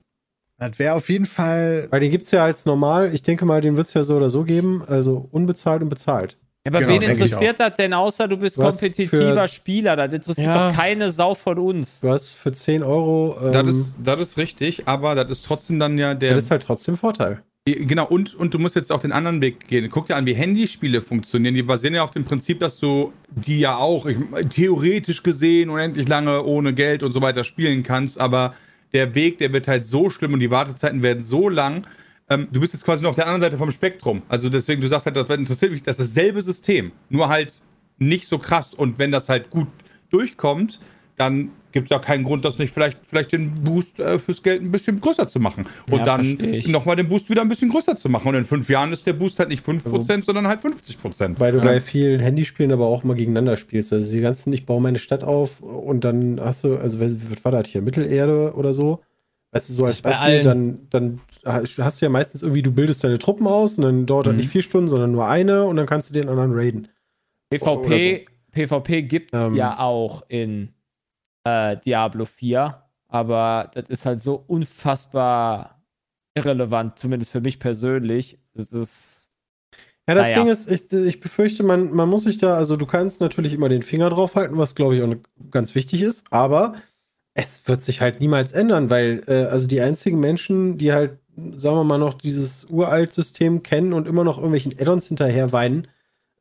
das wäre auf jeden Fall. Weil den gibt es ja als normal. Ich denke mal, den wird es ja so oder so geben. Also unbezahlt und bezahlt. Aber genau, wen interessiert das denn, außer du bist Du hast kompetitiver für- Spieler? Das interessiert Ja. doch keine Sau von uns. Du hast für 10 Euro. Ähm, Das, ist, das ist richtig, aber das ist trotzdem dann ja der. das ist halt trotzdem Vorteil. Genau, und, und du musst jetzt auch den anderen Weg gehen. Guck dir an, wie Handyspiele funktionieren. Die basieren ja auf dem Prinzip, dass du die ja auch ich, theoretisch gesehen unendlich lange ohne Geld und so weiter spielen kannst. Aber der Weg, der wird halt so schlimm und die Wartezeiten werden so lang. Ähm, du bist jetzt quasi nur auf der anderen Seite vom Spektrum. Also deswegen, du sagst halt, das interessiert mich, das ist dasselbe System. Nur halt nicht so krass. Und wenn das halt gut durchkommt, dann gibt es ja keinen Grund, das nicht vielleicht, vielleicht den Boost äh, fürs Geld ein bisschen größer zu machen. Und Ja, dann nochmal den Boost wieder ein bisschen größer zu machen. Und in fünf Jahren ist der Boost halt nicht 5%, sondern halt 50%. Weil du Ja. bei vielen Handyspielen aber auch mal gegeneinander spielst. Also die ganzen, ich baue meine Stadt auf und dann hast du, also was war das hier, Mittelerde oder so? Weißt du, so als Beispiel, dann, dann hast du ja meistens irgendwie, du bildest deine Truppen aus und dann dauert das Mhm. nicht vier Stunden, sondern nur eine und dann kannst du den anderen raiden. PvP, PvP gibt es Ähm. ja auch in äh, Diablo 4, aber das ist halt so unfassbar irrelevant, zumindest für mich persönlich. Das ist. Ja, das Naja. Ding ist, ich, ich befürchte, man, man muss sich da, also du kannst natürlich immer den Finger drauf halten, was glaube ich auch ganz wichtig ist, aber es wird sich halt niemals ändern, weil äh, also die einzigen Menschen, die halt, sagen wir mal, noch dieses uralt System kennen und immer noch irgendwelchen Add-ons hinterher weinen,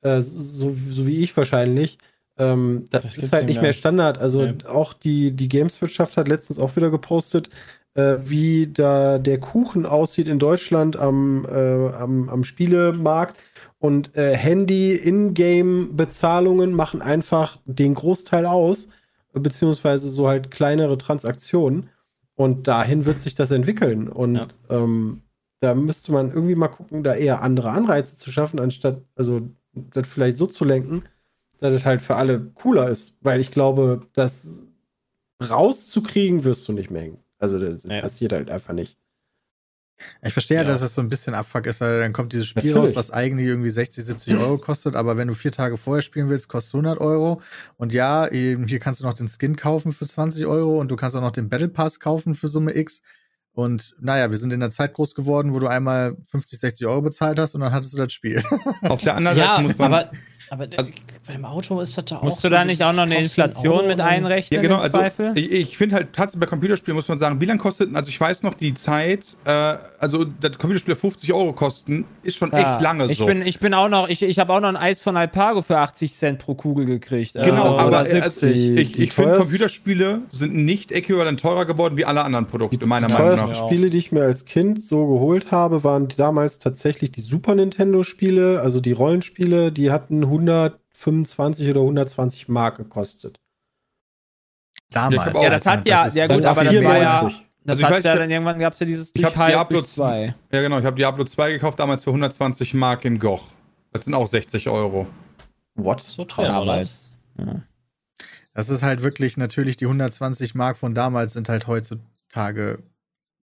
äh, so, so wie ich wahrscheinlich, Ähm, das, Das ist halt nicht mehr. Standard. Also Nee. auch die, die Gameswirtschaft hat letztens auch wieder gepostet, äh, wie da der Kuchen aussieht in Deutschland am, äh, am, am Spielemarkt. Und äh, Handy-Ingame-Bezahlungen machen einfach den Großteil aus, beziehungsweise so halt kleinere Transaktionen. Und dahin wird sich das entwickeln. Und Ja. ähm, da müsste man irgendwie mal gucken, da eher andere Anreize zu schaffen, anstatt, also das vielleicht so zu lenken, dass es halt für alle cooler ist. Weil ich glaube, das rauszukriegen wirst du nicht mehr hin. Also das Nee. passiert halt einfach nicht. Ich verstehe ja, dass es so ein bisschen Abfuck ist, weil dann kommt dieses Spiel Natürlich. raus, was eigentlich irgendwie 60, 70 Euro kostet, aber wenn du vier Tage vorher spielen willst, kostet es 100 Euro. Und ja, eben hier kannst du noch den Skin kaufen für 20 Euro und du kannst auch noch den Battle Pass kaufen für Summe X. Und naja, wir sind in der Zeit groß geworden, wo du einmal 50, 60 Euro bezahlt hast und dann hattest du das Spiel. (laughs) Auf der anderen Ja, Seite muss man. aber, aber Also- beim Auto ist das da auch. Musst du so, da nicht auch noch eine ein Inflation Auto mit einrechnen Ja, genau. im Also Zweifel? ich, ich finde halt tatsächlich bei Computerspielen muss man sagen, wie lange kostet, also ich weiß noch die Zeit, äh, also das Computerspiel 50 Euro kosten, ist schon Ja, echt lange ich so. Bin, ich bin auch noch, ich, ich habe auch noch ein Eis von Alpago für 80 Cent pro Kugel gekriegt. genau, Also, aber äh, also 70. ich, ich, ich finde Computerspiele sind nicht äquivalent teurer geworden wie alle anderen Produkte, meiner Meinung nach. Spiele, die ich mir als Kind so geholt habe, waren damals tatsächlich die Super Nintendo-Spiele, also die Rollenspiele, die hatten 125 oder 120 Mark gekostet. Damals. ja, das hat ja, so gut, aber das war ja, 94. das Also ich weiß, ja dann irgendwann gab es ja dieses ich hab Diablo durch zwei. Ja, genau, ich habe Diablo 2 gekauft, damals für 120 Mark in Goch. Das sind auch 60 Euro. What? So teuer. Ja. Das ist halt wirklich natürlich die 120 Mark von damals sind halt heutzutage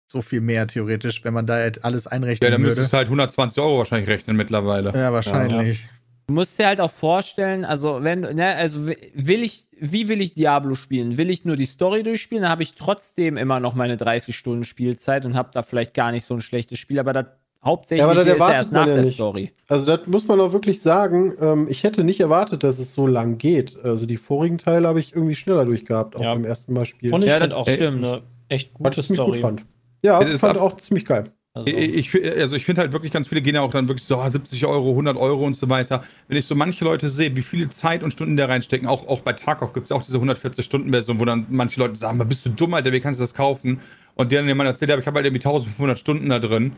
so viel mehr theoretisch, wenn man da halt alles Ja, einrechnen dann würde. müsstest du halt 120 Euro wahrscheinlich rechnen mittlerweile. Ja, wahrscheinlich. Du musst dir halt auch vorstellen, also wenn, ne, also will ich, wie will ich Diablo spielen? Will ich nur die Story durchspielen? Dann habe ich trotzdem immer noch meine 30 Stunden Spielzeit und habe da vielleicht gar nicht so ein schlechtes Spiel, aber das hauptsächlich Ja, aber das ist ja erst man nach ja der nicht. Story. Also das muss man auch wirklich sagen. Ähm, ich hätte nicht erwartet, dass es so lang geht. Also die vorigen Teile habe ich irgendwie schneller durchgehabt, auch Ja. beim ersten Mal spielen. Und ich Ja, das auch stimmt. eine echt was gute ich ziemlich gut Story. fand. Ja, Es fand ab- auch ziemlich geil. Also, Ich, also ich finde halt wirklich ganz viele gehen ja auch dann wirklich so ah, 70 Euro, 100 Euro und so weiter. Wenn ich so manche Leute sehe, wie viele Zeit und Stunden da reinstecken, auch, auch bei Tarkov gibt es auch diese 140-Stunden-Version, wo dann manche Leute sagen, "Aber bist du dumm, Alter, wie kannst du das kaufen? Und der dann jemand erzählt, ich habe halt irgendwie 1500 Stunden da drin.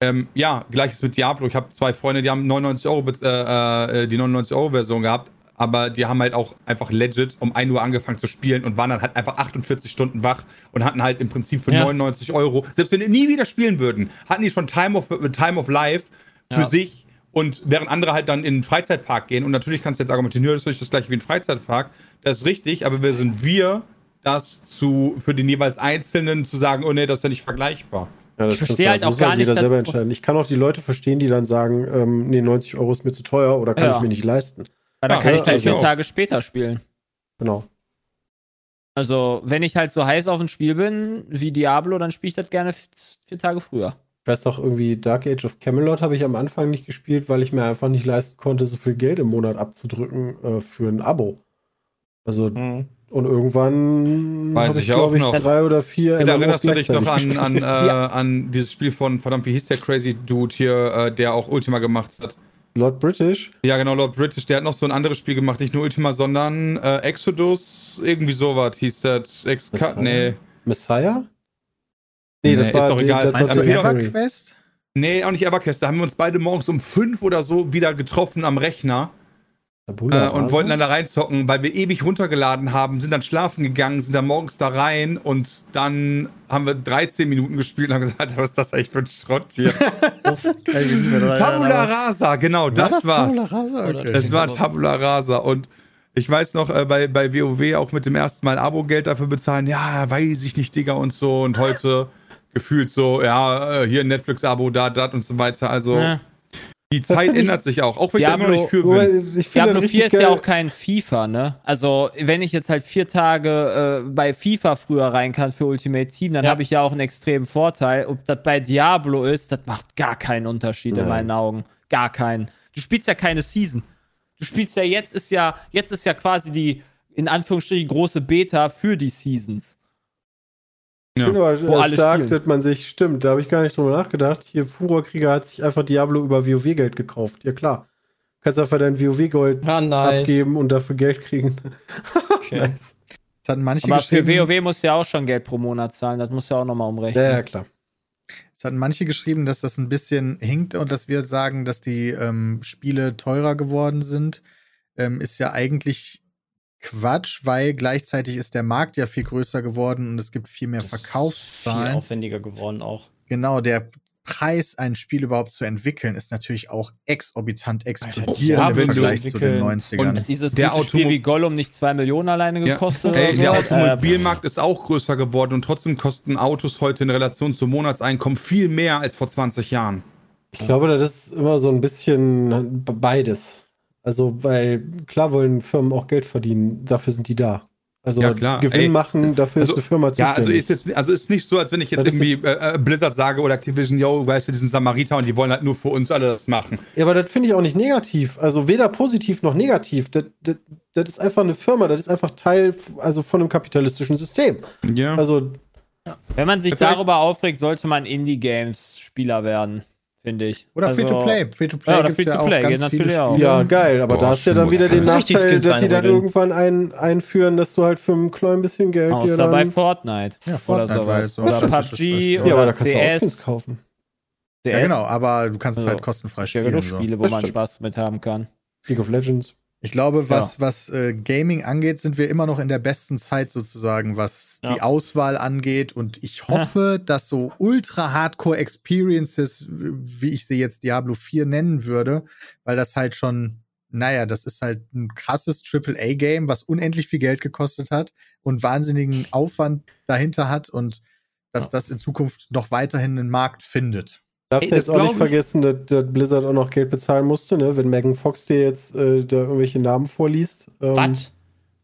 Ähm, ja, gleiches mit Diablo. Ich habe zwei Freunde, die haben 99 Euro, bez- äh, äh, die 99 Euro Version gehabt, aber die haben halt auch einfach legit um 1 Uhr angefangen zu spielen und waren dann halt einfach 48 Stunden wach und hatten halt im Prinzip für Ja. 99 Euro, selbst wenn die nie wieder spielen würden, hatten die schon Time of, Time of Life für Ja. sich und während andere halt dann in den Freizeitpark gehen und natürlich kannst du jetzt argumentieren, das ist nicht das gleiche wie ein Freizeitpark, das ist richtig, aber wer sind wir, das zu, für den jeweils Einzelnen zu sagen, oh nee, das ist ja nicht vergleichbar. Ja, das Ich verstehe halt Das auch muss gar jeder nicht, selber entscheiden. Ich kann auch die Leute verstehen, die dann sagen, ähm, nee, 90 Euro ist mir zu teuer oder kann Ja. ich mir nicht leisten. Weil dann Ja, kann ich ja, gleich also vier auch. Tage später spielen. Genau. Also, wenn ich halt so heiß auf ein Spiel bin wie Diablo, dann spiele ich das gerne vier Tage früher. Ich weiß doch, irgendwie Dark Age of Camelot habe ich am Anfang nicht gespielt, weil ich mir einfach nicht leisten konnte, so viel Geld im Monat abzudrücken äh, für ein Abo. Also, Mhm. und irgendwann Weiß habe ich ich, auch glaube ich, noch. drei oder vier Ja, da erinnerst du dich noch an, an, äh, gespielt. an dieses Spiel von, verdammt, wie hieß der Crazy Dude hier, äh, der auch Ultima gemacht hat? Lord British. Ja, genau, Lord British, der hat noch so ein anderes Spiel gemacht, nicht nur Ultima, sondern äh, Exodus, irgendwie sowas hieß das. Ex Messiah? nee. Messiah? Nee, ist doch egal. das war Periphery. EverQuest? Nee, auch nicht Evercast. Da haben wir uns beide morgens um fünf oder so wieder getroffen am Rechner Tabula äh, und wollten dann da reinzocken, weil wir ewig runtergeladen haben, sind dann schlafen gegangen, sind dann morgens da rein und dann haben wir 13 Minuten gespielt und haben gesagt, (laughs) was ist das eigentlich für ein Schrott hier? (laughs) Uff, Tabula. Rasa, genau, das Was? war's. Tabula Rasa? Oder- Okay. Es war Tabula Rasa und ich weiß noch, äh, bei, bei WoW auch mit dem ersten Mal Abo-Geld dafür bezahlen, ja, weiß ich nicht, Digga, und so. Und heute (laughs) gefühlt so, ja, äh, hier ein Netflix-Abo, da, da und so weiter. Also Ja. Die Zeit ändert sich auch, auch wenn ich da immer noch Diablo- nicht für bin. ich Diablo das 4 richtig ist ja geil. auch kein FIFA, ne? Also, wenn ich jetzt halt vier Tage äh, bei FIFA früher rein kann für Ultimate Team, dann Ja. habe ich ja auch einen extremen Vorteil. Ob das bei Diablo ist, das macht gar keinen Unterschied in Nein. meinen Augen. Gar keinen. Du spielst ja keine Season. Du spielst ja jetzt ist ja, jetzt ist ja quasi die, in Anführungsstrichen, große Beta für die Seasons. Ich Ja. finde aber Wo alle stark, spielen. dass man sich, stimmt, da habe ich gar nicht drüber nachgedacht. Hier, Furorkrieger hat sich einfach Diablo über WoW-Geld gekauft. Ja, klar. Kannst einfach dein WoW-Gold Ah, nice. abgeben und dafür Geld kriegen. (laughs) Okay. (laughs) Nice. Es hatten manche Aber für WoW musst du ja auch schon Geld pro Monat zahlen. Das musst du ja auch nochmal umrechnen. Ja, ja, klar. es hatten manche geschrieben, dass das ein bisschen hinkt und dass wir sagen, dass die ähm, Spiele teurer geworden sind. Ähm, ist ja eigentlich Quatsch, weil gleichzeitig ist der Markt ja viel größer geworden und es gibt viel mehr Das ist Verkaufszahlen. Viel aufwendiger geworden auch. Genau, der Preis, ein Spiel überhaupt zu entwickeln, ist natürlich auch exorbitant explodiert ja, im Vergleich zu den entwickeln 90ern. Hat dieses Der gute Spiel wie Gollum nicht 2 Millionen alleine Ja. gekostet? Ey, der oder so? Automobilmarkt ist auch größer geworden und trotzdem kosten Autos heute in Relation zum Monatseinkommen viel mehr als vor 20 Jahren. Ich glaube, das ist immer so ein bisschen beides. Also, weil klar wollen Firmen auch Geld verdienen, dafür sind die da. Also Ja, klar. Gewinn Ey, machen, dafür also- ist eine Firma Ja, also zuständig. ist jetzt also ist nicht so, als wenn ich jetzt Das irgendwie äh, äh, Blizzard sage oder Activision, yo, weißt du, die sind Samariter und die wollen halt nur für uns alle das machen. Ja, aber das finde ich auch nicht negativ. Also weder positiv noch negativ. Das, das, das ist einfach eine Firma, das ist einfach Teil also von einem kapitalistischen System. Ja. Also, Wenn man sich darüber aufregt, sollte man Indie-Games-Spieler werden, finde ich. Oder Also- Free-to-Play. Free-to-Play Ja, oder gibt's ja auch Free-to-Play ganz geht viele natürlich auch. Spiele. ja, geil. Aber Boah, da hast du ja dann wieder den Nachteil, dass die dann irgendwann ein, einführen, dass du halt für ein klein bisschen Geld dir Außer bei dann... Fortnite. Ja, Fortnite oder sowas. so Oder PUBG Beispiel. Ja, aber oder da kannst du auch Skins CS. kaufen. CS. Ja, genau, aber du kannst es Also, halt kostenfrei Ja, spielen. genug so. Spiele, wo Das man stimmt. Spaß mit haben kann. League of Legends. Ich glaube, was, was äh, Gaming angeht, sind wir immer noch in der besten Zeit sozusagen, was die Ja. Auswahl angeht. Und ich hoffe, dass so ultra hardcore Experiences, wie ich sie jetzt Diablo 4 nennen würde, weil das halt schon, naja, das ist halt ein krasses AAA-Game, was unendlich viel Geld gekostet hat und wahnsinnigen Aufwand dahinter hat und dass das in Zukunft noch weiterhin einen Markt findet. Darfst Ey, du jetzt auch nicht vergessen, dass, dass Blizzard auch noch Geld bezahlen musste, ne? Wenn Megan Fox dir jetzt äh, da irgendwelche Namen vorliest. Ähm, Was?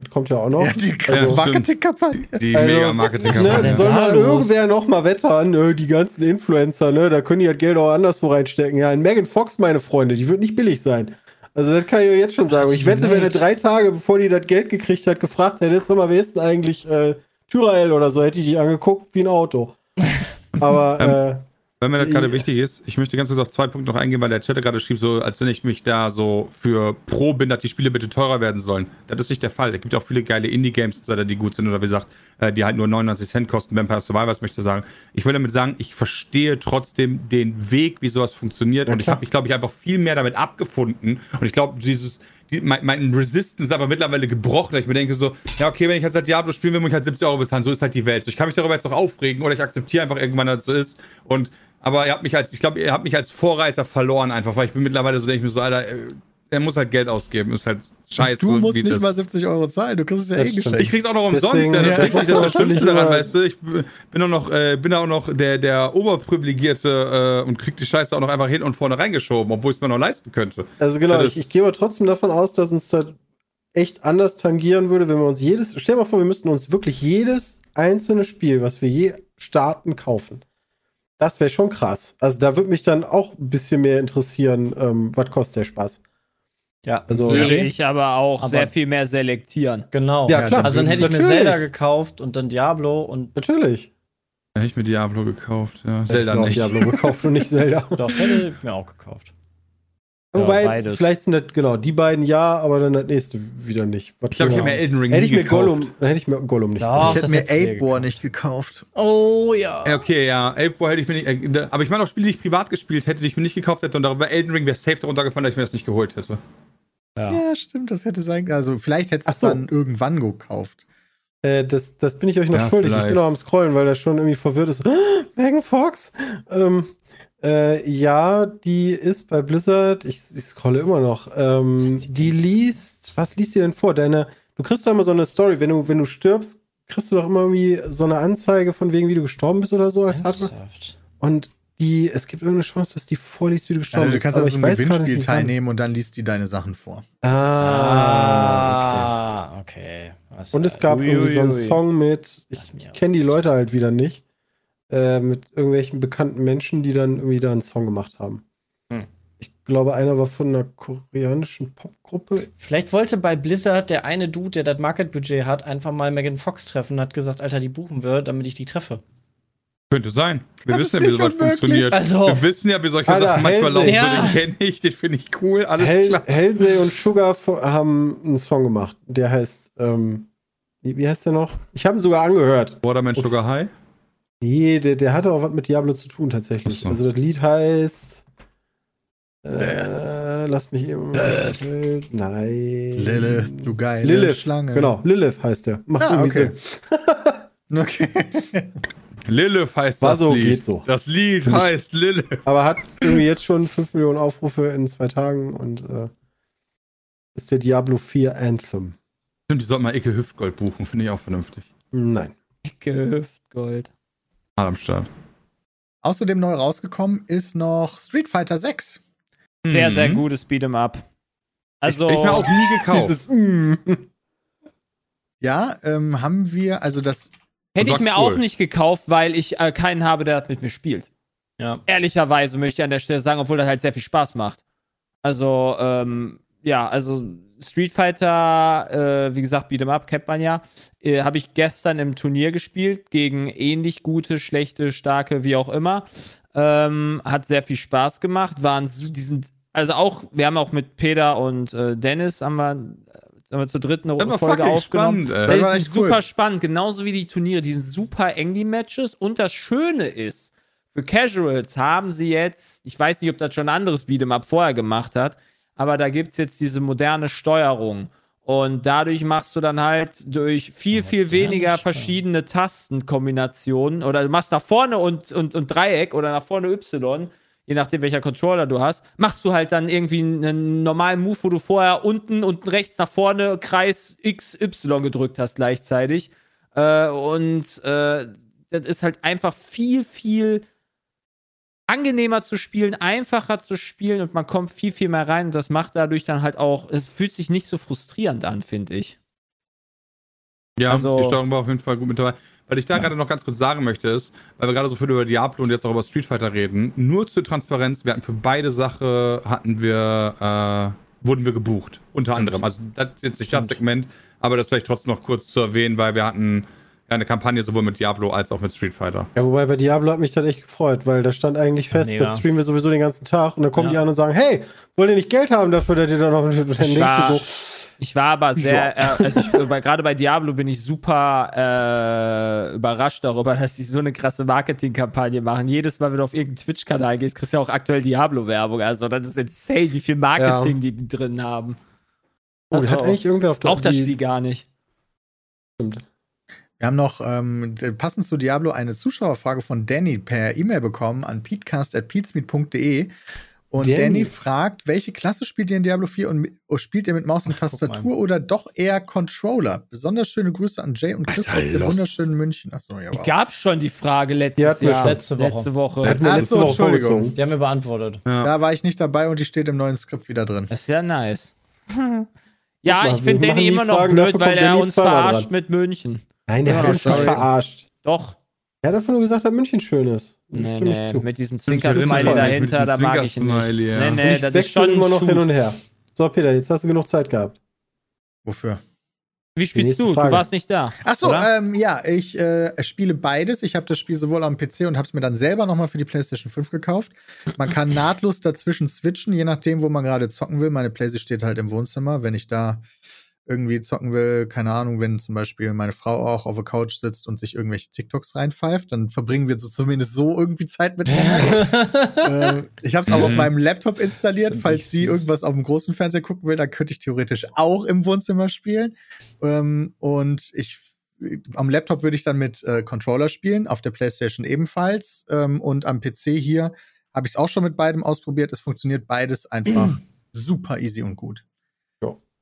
Das kommt ja auch noch. Ja, die krasse stimmt. Marketingkampagne. Die Also, mega marketing war Ne, soll mal irgendwer noch mal wettern, ne? die ganzen Influencer, ne? da können die halt Geld auch anderswo reinstecken. Ja, in Megan Fox, meine Freunde, die wird nicht billig sein. Also das kann ich euch jetzt schon sagen. Ich wette, wenn du geneigt. drei Tage, bevor die das Geld gekriegt hat, gefragt hättest, sag mal, wer ist denn eigentlich äh, Tyrael oder so, hätte ich dich angeguckt wie ein Auto. (laughs) Aber äh, Wenn mir das gerade Ja. wichtig ist, ich möchte ganz kurz auf zwei Punkte noch eingehen, weil der Chat gerade schrieb, so als wenn ich mich da so für pro bin, dass die Spiele bitte teurer werden sollen. Das ist nicht der Fall. Es gibt auch viele geile Indie-Games, die gut sind oder wie gesagt, äh, die halt nur 99 Cent kosten. Vampire Survivors möchte ich sagen. Ich will damit sagen, ich verstehe trotzdem den Weg, wie sowas funktioniert und ich habe mich, glaube ich, einfach viel mehr damit abgefunden und ich glaube, dieses die, mein, mein Resistance ist aber mittlerweile gebrochen. dass Ich mir denke so, ja, okay, wenn ich jetzt halt Diablo spielen will, muss ich halt 70 Euro bezahlen. So ist halt die Welt. So, ich kann mich darüber jetzt noch aufregen oder ich akzeptiere einfach irgendwann, dass es so ist. Und, aber ihr habt mich als, ich glaube, ihr habt mich als Vorreiter verloren einfach, weil ich bin mittlerweile so, denke ich mir so, Alter, äh, er muss halt Geld ausgeben. Ist halt scheiße. Du musst nicht das- mal 70 Euro zahlen, du kriegst es ja Das eh geschenkt. ich krieg's auch noch umsonst, Deswegen, ja, das ja, ist richtig, das ist das Schlimmste daran, weißt du. Ich bin auch noch, äh, bin auch noch der, der Oberprivilegierte äh, und krieg die Scheiße auch noch einfach hin und vorne reingeschoben, obwohl ich es mir noch leisten könnte. Also genau, Ja, ich, ich gehe aber trotzdem davon aus, dass uns das echt anders tangieren würde, wenn wir uns jedes, stell dir mal vor, wir müssten uns wirklich jedes einzelne Spiel, was wir je starten, kaufen. Das wäre schon krass. Also da würde mich dann auch ein bisschen mehr interessieren, ähm, was kostet der Spaß. Ja, Also- Würde nee. ich aber auch Aber- sehr viel mehr selektieren. Genau. Ja, klar. Also dann hätte ich mir. Zelda gekauft und dann Diablo und Natürlich. Da hätte ich mir Diablo gekauft, ja. Ich Zelda auch nicht. Diablo gekauft und nicht Zelda. doch, hätte ich mir auch gekauft. Ja, Wobei, beides. vielleicht sind das, genau, die beiden ja, aber dann das nächste wieder nicht. Was Ich glaube, ich habe mir Elden Ring Hätte ich mir gekauft. Gollum, dann hätte ich mir Gollum nicht Doch. gekauft. ich hätte das mir Ape War gekauft. nicht gekauft. Oh ja. Ja, Okay, ja, Ape War hätte ich mir nicht. Äh, aber ich meine auch Spiele, die ich privat gespielt hätte, die ich mir nicht gekauft hätte und darüber Elden Ring wäre safe darunter gefallen, dass ich mir das nicht geholt hätte. Ja. Ja, stimmt, das hätte sein können. Also vielleicht hättest du es so. dann irgendwann gekauft. Äh, das, das bin ich euch noch Ja, schuldig. Ich vielleicht. bin noch am Scrollen, weil er schon irgendwie verwirrt ist. (gasps) Megan Fox? Ähm, äh, ja, die ist bei Blizzard. Ich, ich scrolle immer noch. Ähm, die liest. Was liest die denn vor? Deine. Du kriegst doch immer so eine Story. Wenn du, wenn du stirbst, kriegst du doch immer irgendwie so eine Anzeige von wegen, wie du gestorben bist oder so als Hardware. Und die, es gibt irgendeine Chance, dass die vorliest, wie du gestorben Also, du bist. kannst aber also ich ein weiß gerade Gewinnspiel nicht, teilnehmen und dann liest die deine Sachen vor. Ah, okay. Ah, okay. Und es gab Ui, irgendwie ui, so einen ui. Song mit, ich, ich kenne die. Leute halt wieder nicht, äh, mit irgendwelchen bekannten Menschen, die dann irgendwie da einen Song gemacht haben. Hm. Ich glaube, einer war von einer koreanischen Popgruppe. Vielleicht wollte bei Blizzard der eine Dude, der das Market-Budget hat, einfach mal Megan Fox treffen und hat gesagt, Alter, die buchen wir, damit ich die treffe. Könnte sein. Wir Das wissen ja, wie sowas unmöglich. funktioniert. Also- wir wissen ja, wie solche Alter, Sachen manchmal Hellsee. laufen. Ja. Den kenne ich, den finde ich cool. Alles Hell, klar. Hellsey und Sugar haben einen Song gemacht. Der heißt, ähm, wie, wie heißt der noch? Ich habe ihn sogar angehört. Waterman Sugar High? Nee, der, der hatte auch was mit Diablo zu tun tatsächlich. So. Also das Lied heißt. Äh, lass mich eben. Nein. Lilith, du geile Lilith, Schlange. Genau, Lilith heißt der. Macht Ah, irgendwie okay. Sinn. (laughs) Okay. Lilith heißt War das so, Lied. geht so. Das Lied Find ich- heißt Lilith. Aber hat irgendwie jetzt schon 5 Millionen Aufrufe in zwei Tagen und äh, ist der Diablo 4 Anthem. Stimmt, die sollten mal Icke Hüftgold buchen, finde ich auch vernünftig. Nein. Gehüftgold. Mal am Start. Außerdem neu rausgekommen ist noch Street Fighter 6. Sehr, sehr Mhm. gutes Beat'em Up. Also, ich, ich mir auch nie (laughs) gekauft. Dieses mm. Ja, ähm, haben wir, also das, hätte ich mir cool. auch nicht gekauft, weil ich äh, keinen habe, der mit mir spielt. Ja. Ehrlicherweise möchte ich an der Stelle sagen, obwohl das halt sehr viel Spaß macht. Also, ähm, ja, also Street Fighter, äh, wie gesagt, Beat'em Up kennt man ja, äh, habe ich gestern im Turnier gespielt gegen ähnlich gute, schlechte, starke, wie auch immer. Ähm, hat sehr viel Spaß gemacht, waren die sind, also auch, wir haben auch mit Peter und äh, Dennis haben wir, haben wir zur dritten Folge fucking aufgenommen. spannend, ey. Das ist cool. super spannend, genauso wie die Turniere. Die sind super eng, die Matches. Und das Schöne ist, für Casuals haben sie jetzt, ich weiß nicht, ob das schon ein anderes Beat'em Up vorher gemacht hat, aber da gibt es jetzt diese moderne Steuerung. Und dadurch machst du dann halt durch viel, viel weniger verschiedene Tastenkombinationen oder du machst nach vorne und, und, und Dreieck oder nach vorne Y, je nachdem welcher Controller du hast, machst du halt dann irgendwie einen normalen Move, wo du vorher unten, unten rechts nach vorne Kreis X, Y gedrückt hast gleichzeitig. Äh, und äh, das ist halt einfach viel, viel angenehmer zu spielen, einfacher zu spielen und man kommt viel, viel mehr rein und das macht dadurch dann halt auch, es fühlt sich nicht so frustrierend an, finde ich. Ja, Also- die Steuerung war auf jeden Fall gut mit dabei. Was ich da gerade noch ganz kurz sagen möchte, ist, weil wir gerade so viel über Diablo und jetzt auch über Street Fighter reden, nur zur Transparenz, wir hatten für beide Sachen, hatten wir, äh, wurden wir gebucht. Unter anderem. Also das ist jetzt nicht das Segment, aber das vielleicht trotzdem noch kurz zu erwähnen, weil wir hatten ja eine Kampagne sowohl mit Diablo als auch mit Street Fighter. Ja, wobei bei Diablo hat mich das echt gefreut, weil da stand eigentlich fest, Mega. das streamen wir sowieso den ganzen Tag und dann kommen Ja. die an und sagen, hey, wollt ihr nicht Geld haben dafür, dass ihr da noch (laughs) war- du so, Ich war aber sehr, äh, also bei- gerade bei Diablo bin ich super äh, überrascht darüber, dass die so eine krasse Marketingkampagne machen. Jedes Mal, wenn du auf irgendeinen Twitch-Kanal gehst, kriegst du ja auch aktuell Diablo-Werbung. Also das ist insane, wie viel Marketing die, die drin haben. oh, die hat Also, eigentlich irgendwer auf der Auch das Spiel gar nicht. Stimmt. Wir haben noch ähm, passend zu Diablo eine Zuschauerfrage von Danny per E-Mail bekommen an peatcast.peatsmeet.de. Und Danny. Danny. fragt, welche Klasse spielt ihr in Diablo 4 und oh, spielt ihr mit Maus und Ach, Tastatur oder doch eher Controller? Besonders schöne Grüße an Jay und Chris Alter, aus dem wunderschönen München. Achso, ja, wow. Gab schon die Frage letztes Die Jahr. schon. Letzte Woche. Letzte Woche. Hatten wir Ach letzte so, Woche Entschuldigung. Die haben wir beantwortet. Da war ich nicht dabei und die steht im neuen Skript wieder drin. Das ist ja nice. ja, mal, ich finde Danny immer noch Fragen, blöd, weil er uns verarscht dran. mit München. Nein, der Ja, hat uns nicht verarscht. Doch. Er hat einfach nur gesagt, dass München schön ist. Nee, stimme ich nee, zu. mit diesem Zwinker-Smiley dahinter, da mag ich ihn nicht. Ja. Nee, nee, ich das ist schon immer noch Shoot. hin und her. So, Peter, jetzt hast du genug Zeit gehabt. Wofür? Wie spielst du? Frage. Du warst nicht da. Achso, ähm, ja, ich äh, spiele beides. Ich habe das Spiel sowohl am PC und habe es mir dann selber nochmal für die PlayStation 5 gekauft. Man kann nahtlos dazwischen switchen, je nachdem, wo man gerade zocken will. Meine PlayStation steht halt im Wohnzimmer. Wenn ich da irgendwie zocken will, keine Ahnung, wenn zum Beispiel meine Frau auch auf der Couch sitzt und sich irgendwelche TikToks reinpfeift, dann verbringen wir so zumindest so irgendwie Zeit miteinander. (laughs) äh, ich habe es auch auf meinem Laptop installiert, falls sie irgendwas auf dem großen Fernseher gucken will, dann könnte ich theoretisch auch im Wohnzimmer spielen. Ähm, und ich am Laptop würde ich dann mit äh, Controller spielen, auf der PlayStation ebenfalls. Ähm, und am PC hier habe ich es auch schon mit beidem ausprobiert. Es funktioniert beides einfach (clears throat) super easy und gut.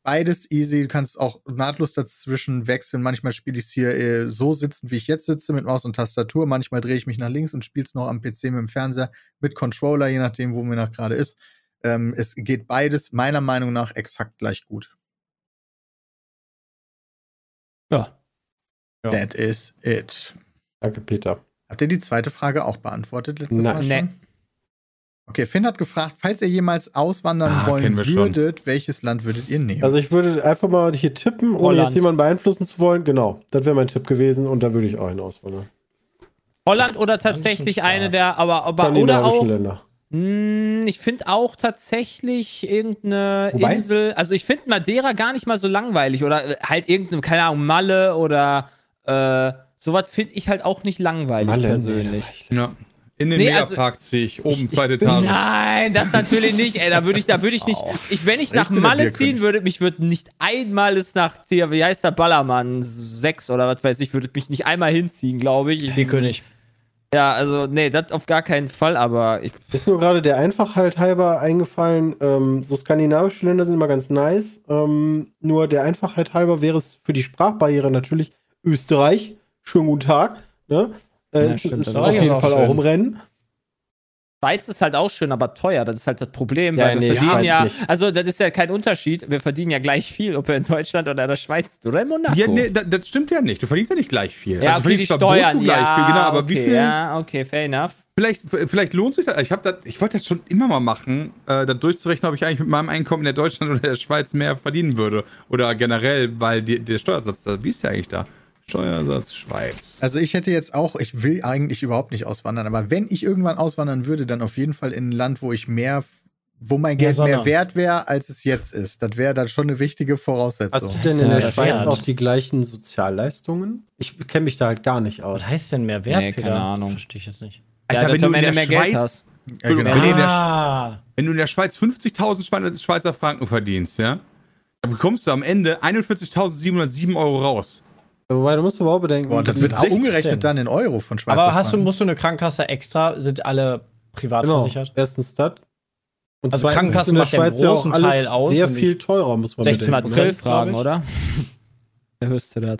Beides easy, du kannst auch nahtlos dazwischen wechseln. Manchmal spiele ich es hier äh, so sitzend, wie ich jetzt sitze, mit Maus und Tastatur. Manchmal drehe ich mich nach links und spiele es noch am PC mit dem Fernseher mit Controller, je nachdem, wo mir nach gerade ist. Ähm, es geht beides meiner Meinung nach exakt gleich gut. Ja. Ja. That is it. Danke, Peter. Habt ihr die zweite Frage auch beantwortet letztes Nein. Mal schon? Nee. Okay, Finn hat gefragt, falls ihr jemals auswandern Ah, wollen wir schon. würdet, welches Land würdet ihr nehmen? Also ich würde einfach mal hier tippen, ohne Holland. jetzt jemanden beeinflussen zu wollen. Genau, das wäre mein Tipp gewesen und da würde ich auch hin auswandern. Holland oder tatsächlich eine der, aber, aber oder auch. Länder. Hm, ich finde auch tatsächlich irgendeine Wobei? Insel, also ich finde Madeira gar nicht mal so langweilig oder äh, halt irgendeine, keine Ahnung, Malle oder äh, sowas finde ich halt auch nicht langweilig Malle, persönlich. Ja. In den Nee, also- Megapark ziehe ich oben zweite Etage. Nein, das natürlich nicht, ey. Da würde ich, da würde ich nicht. Ich, wenn ich nach Malle ziehen würde, mich würde nicht einmal es nach, hier, wie heißt der Ballermann 6 oder was weiß ich, würde mich nicht einmal hinziehen, glaube ich. ich. Bierkönig. Ja, also, nee, das auf gar keinen Fall, aber ich, Ist nur gerade der Einfachheit halber eingefallen, ähm, so skandinavische Länder sind immer ganz nice. Ähm, nur der Einfachheit halber wäre es für die Sprachbarriere natürlich Österreich. Schönen guten Tag. Ne? Äh, Ja, ist stimmt, ist das auf jeden auch Fall schön. auch im Rennen. Schweiz ist halt auch schön, aber teuer. Das ist halt das Problem, Ja, weil wir nee, verdienen Schweiz ja, nicht. also das ist ja kein Unterschied. Wir verdienen ja gleich viel, ob wir in Deutschland oder in der Schweiz oder in Monaco. Ja, nee, das, das stimmt ja nicht. Du verdienst ja nicht gleich viel. Ja, Also, du okay, die Steuern, brutto gleich ja, viel, genau, aber okay, wie viel? Ja, okay, fair enough. Vielleicht, vielleicht lohnt sich das. Ich, das, ich wollte das schon immer mal machen, äh, da durchzurechnen, ob ich eigentlich mit meinem Einkommen in der Deutschland oder der Schweiz mehr verdienen würde. Oder generell, weil die, der Steuersatz da, wie ist der eigentlich da? Steuersatz Schweiz. Also ich hätte jetzt auch, ich will eigentlich überhaupt nicht auswandern, aber wenn ich irgendwann auswandern würde, dann auf jeden Fall in ein Land, wo ich mehr, wo mein Geld Sonne. mehr wert wäre, als es jetzt ist. Das wäre dann schon eine wichtige Voraussetzung. Hast du denn in ja der Schweiz wert. auch die gleichen Sozialleistungen? Ich kenne mich da halt gar nicht aus. Was heißt denn mehr Wert, Nee, Peter? keine Ahnung. Verstehe ich jetzt nicht. Alter, ja, wenn du in der mehr Geld Schweiz- hast. ja, genau. Wenn du in der Ah, Wenn du in der Schweiz 50.000 Schwe- Schweizer Franken verdienst, ja, dann bekommst du am Ende 41.707 Euro raus. Wobei, du musst aber auch bedenken, Boah, das die- wird auch umgerechnet dann in Euro von Schweizer aber hast du, musst du eine Krankenkasse extra? Sind alle privat genau, versichert? erstens das. Und Also zweitens Krankenkasse ist in der macht Schweiz ja auch großen Teil aus, sehr viel teurer, muss man 16 bedenken. mal Zwölf glaub Fragen, oder? (laughs) Wer wüsste das?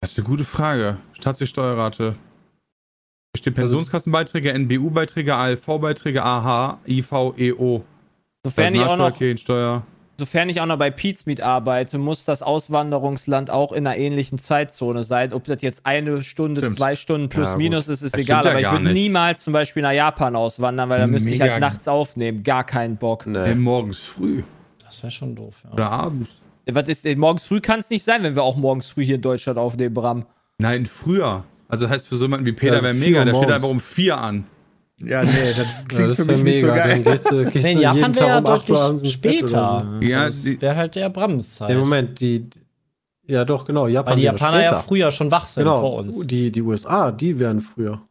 Das ist eine gute Frage. Staatssteuerrate. Steht Pensionskassenbeiträge, NBU-Beiträge, ALV-Beiträge, AH, IV, EO. Sofern ich auch noch Kirchensteuer. Sofern ich auch noch bei Pizmeet arbeite, muss das Auswanderungsland auch in einer ähnlichen Zeitzone sein. Ob das jetzt eine Stunde, Stimmt. zwei Stunden plus Ja, minus ist, ist Das egal. ja Aber ich würde niemals zum Beispiel nach Japan auswandern, weil da müsste ich halt nachts aufnehmen. Gar keinen Bock. Nee, Nee. morgens früh Das wäre schon doof, ja. oder abends. Was ist, morgens früh kann es nicht sein, wenn wir auch morgens früh hier in Deutschland aufnehmen, Bram. Nein, früher. Also heißt für so jemanden wie Peter Also wäre mega, der steht einfach um vier an. Ja, nee, das Ja, klingt das für mich nicht so geil. gehst du, gehst Nee, in jeden Japan Tag wäre ja um 8 Uhr abends deutlich später. so. Ja, das wäre halt der Brams-Zeit. Nee, Moment, die. Ja, doch, genau. Japan Weil die Japaner ja früher schon wach sind genau, vor uns. Die, die USA, die wären früher.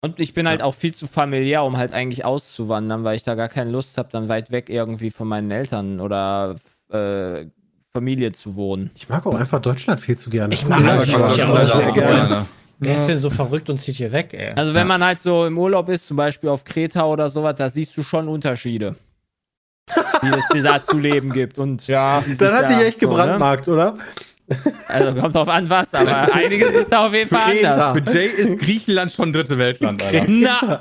Und ich bin halt auch viel zu familiär, um halt eigentlich auszuwandern, weil ich da gar keine Lust habe, dann weit weg irgendwie von meinen Eltern oder äh, Familie zu wohnen. Ich mag auch einfach Deutschland viel zu gerne. Ich mag Ja, klar, ich ja auch sehr so. gerne. Wer ist denn so verrückt und zieht hier weg, ey? Also wenn man halt so im Urlaub ist, zum Beispiel auf Kreta oder sowas, da siehst du schon Unterschiede. wie es dir da zu leben gibt. Und ja, Dann hat dich echt so, ne? gebrandmarkt, oder? Also kommt drauf an, was, aber (laughs) einiges ist da auf jeden Fall Kreta. anders. Für Jay ist Griechenland schon dritte Weltland, Alter. Na,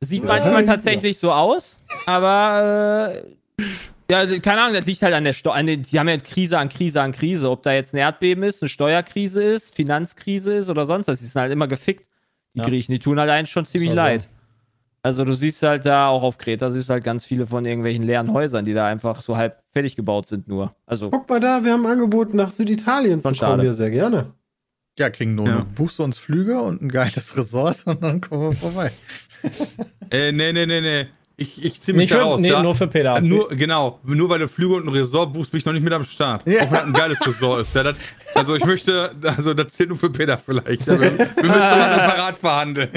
sieht manchmal tatsächlich so aus, aber äh, ja, keine Ahnung, das liegt halt an der Steuer. Die haben ja Krise an Krise an Krise. Ob da jetzt ein Erdbeben ist, eine Steuerkrise ist, Finanzkrise ist oder sonst was. Die sind halt immer gefickt. Die Ja. Griechen, die tun halt eigentlich schon ziemlich Ist auch so. leid. Also du siehst halt da auch auf Kreta, siehst halt ganz viele von irgendwelchen leeren Häusern, die da einfach so halb fertig gebaut sind nur. Also Guck mal da, wir haben angeboten, nach Süditalien zu Schon kommen. schade. Wir sehr gerne. Ja, kriegen nur. Ja. Buchst du uns Flüge und ein geiles Resort und dann kommen wir vorbei. (laughs) Äh, nee, nee, nee, nee. Ich, ich zieh mich Nicht da für, raus. nee, ja? nur für Peter. Äh, Nur, genau, nur weil du Flüge und ein Resort buchst, bin ich noch nicht mit am Start. Ja. Auch wenn das ein geiles Resort ist. Ja, das, also ich möchte, also das zählt nur für Peter vielleicht. Wir, wir müssen mal separat verhandeln.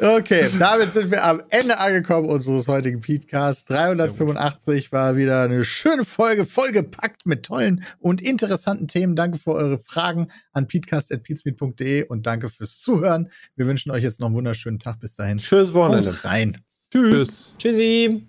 Okay, damit sind wir am Ende angekommen unseres heutigen Podcast. 385 war wieder eine schöne Folge, vollgepackt mit tollen und interessanten Themen. Danke für eure Fragen an peatcast.peatsmeet.de und danke fürs Zuhören. Wir wünschen euch jetzt noch einen wunderschönen Tag. Bis dahin. Schönes Wochenende. Haut rein. Tschüss. Tschüssi.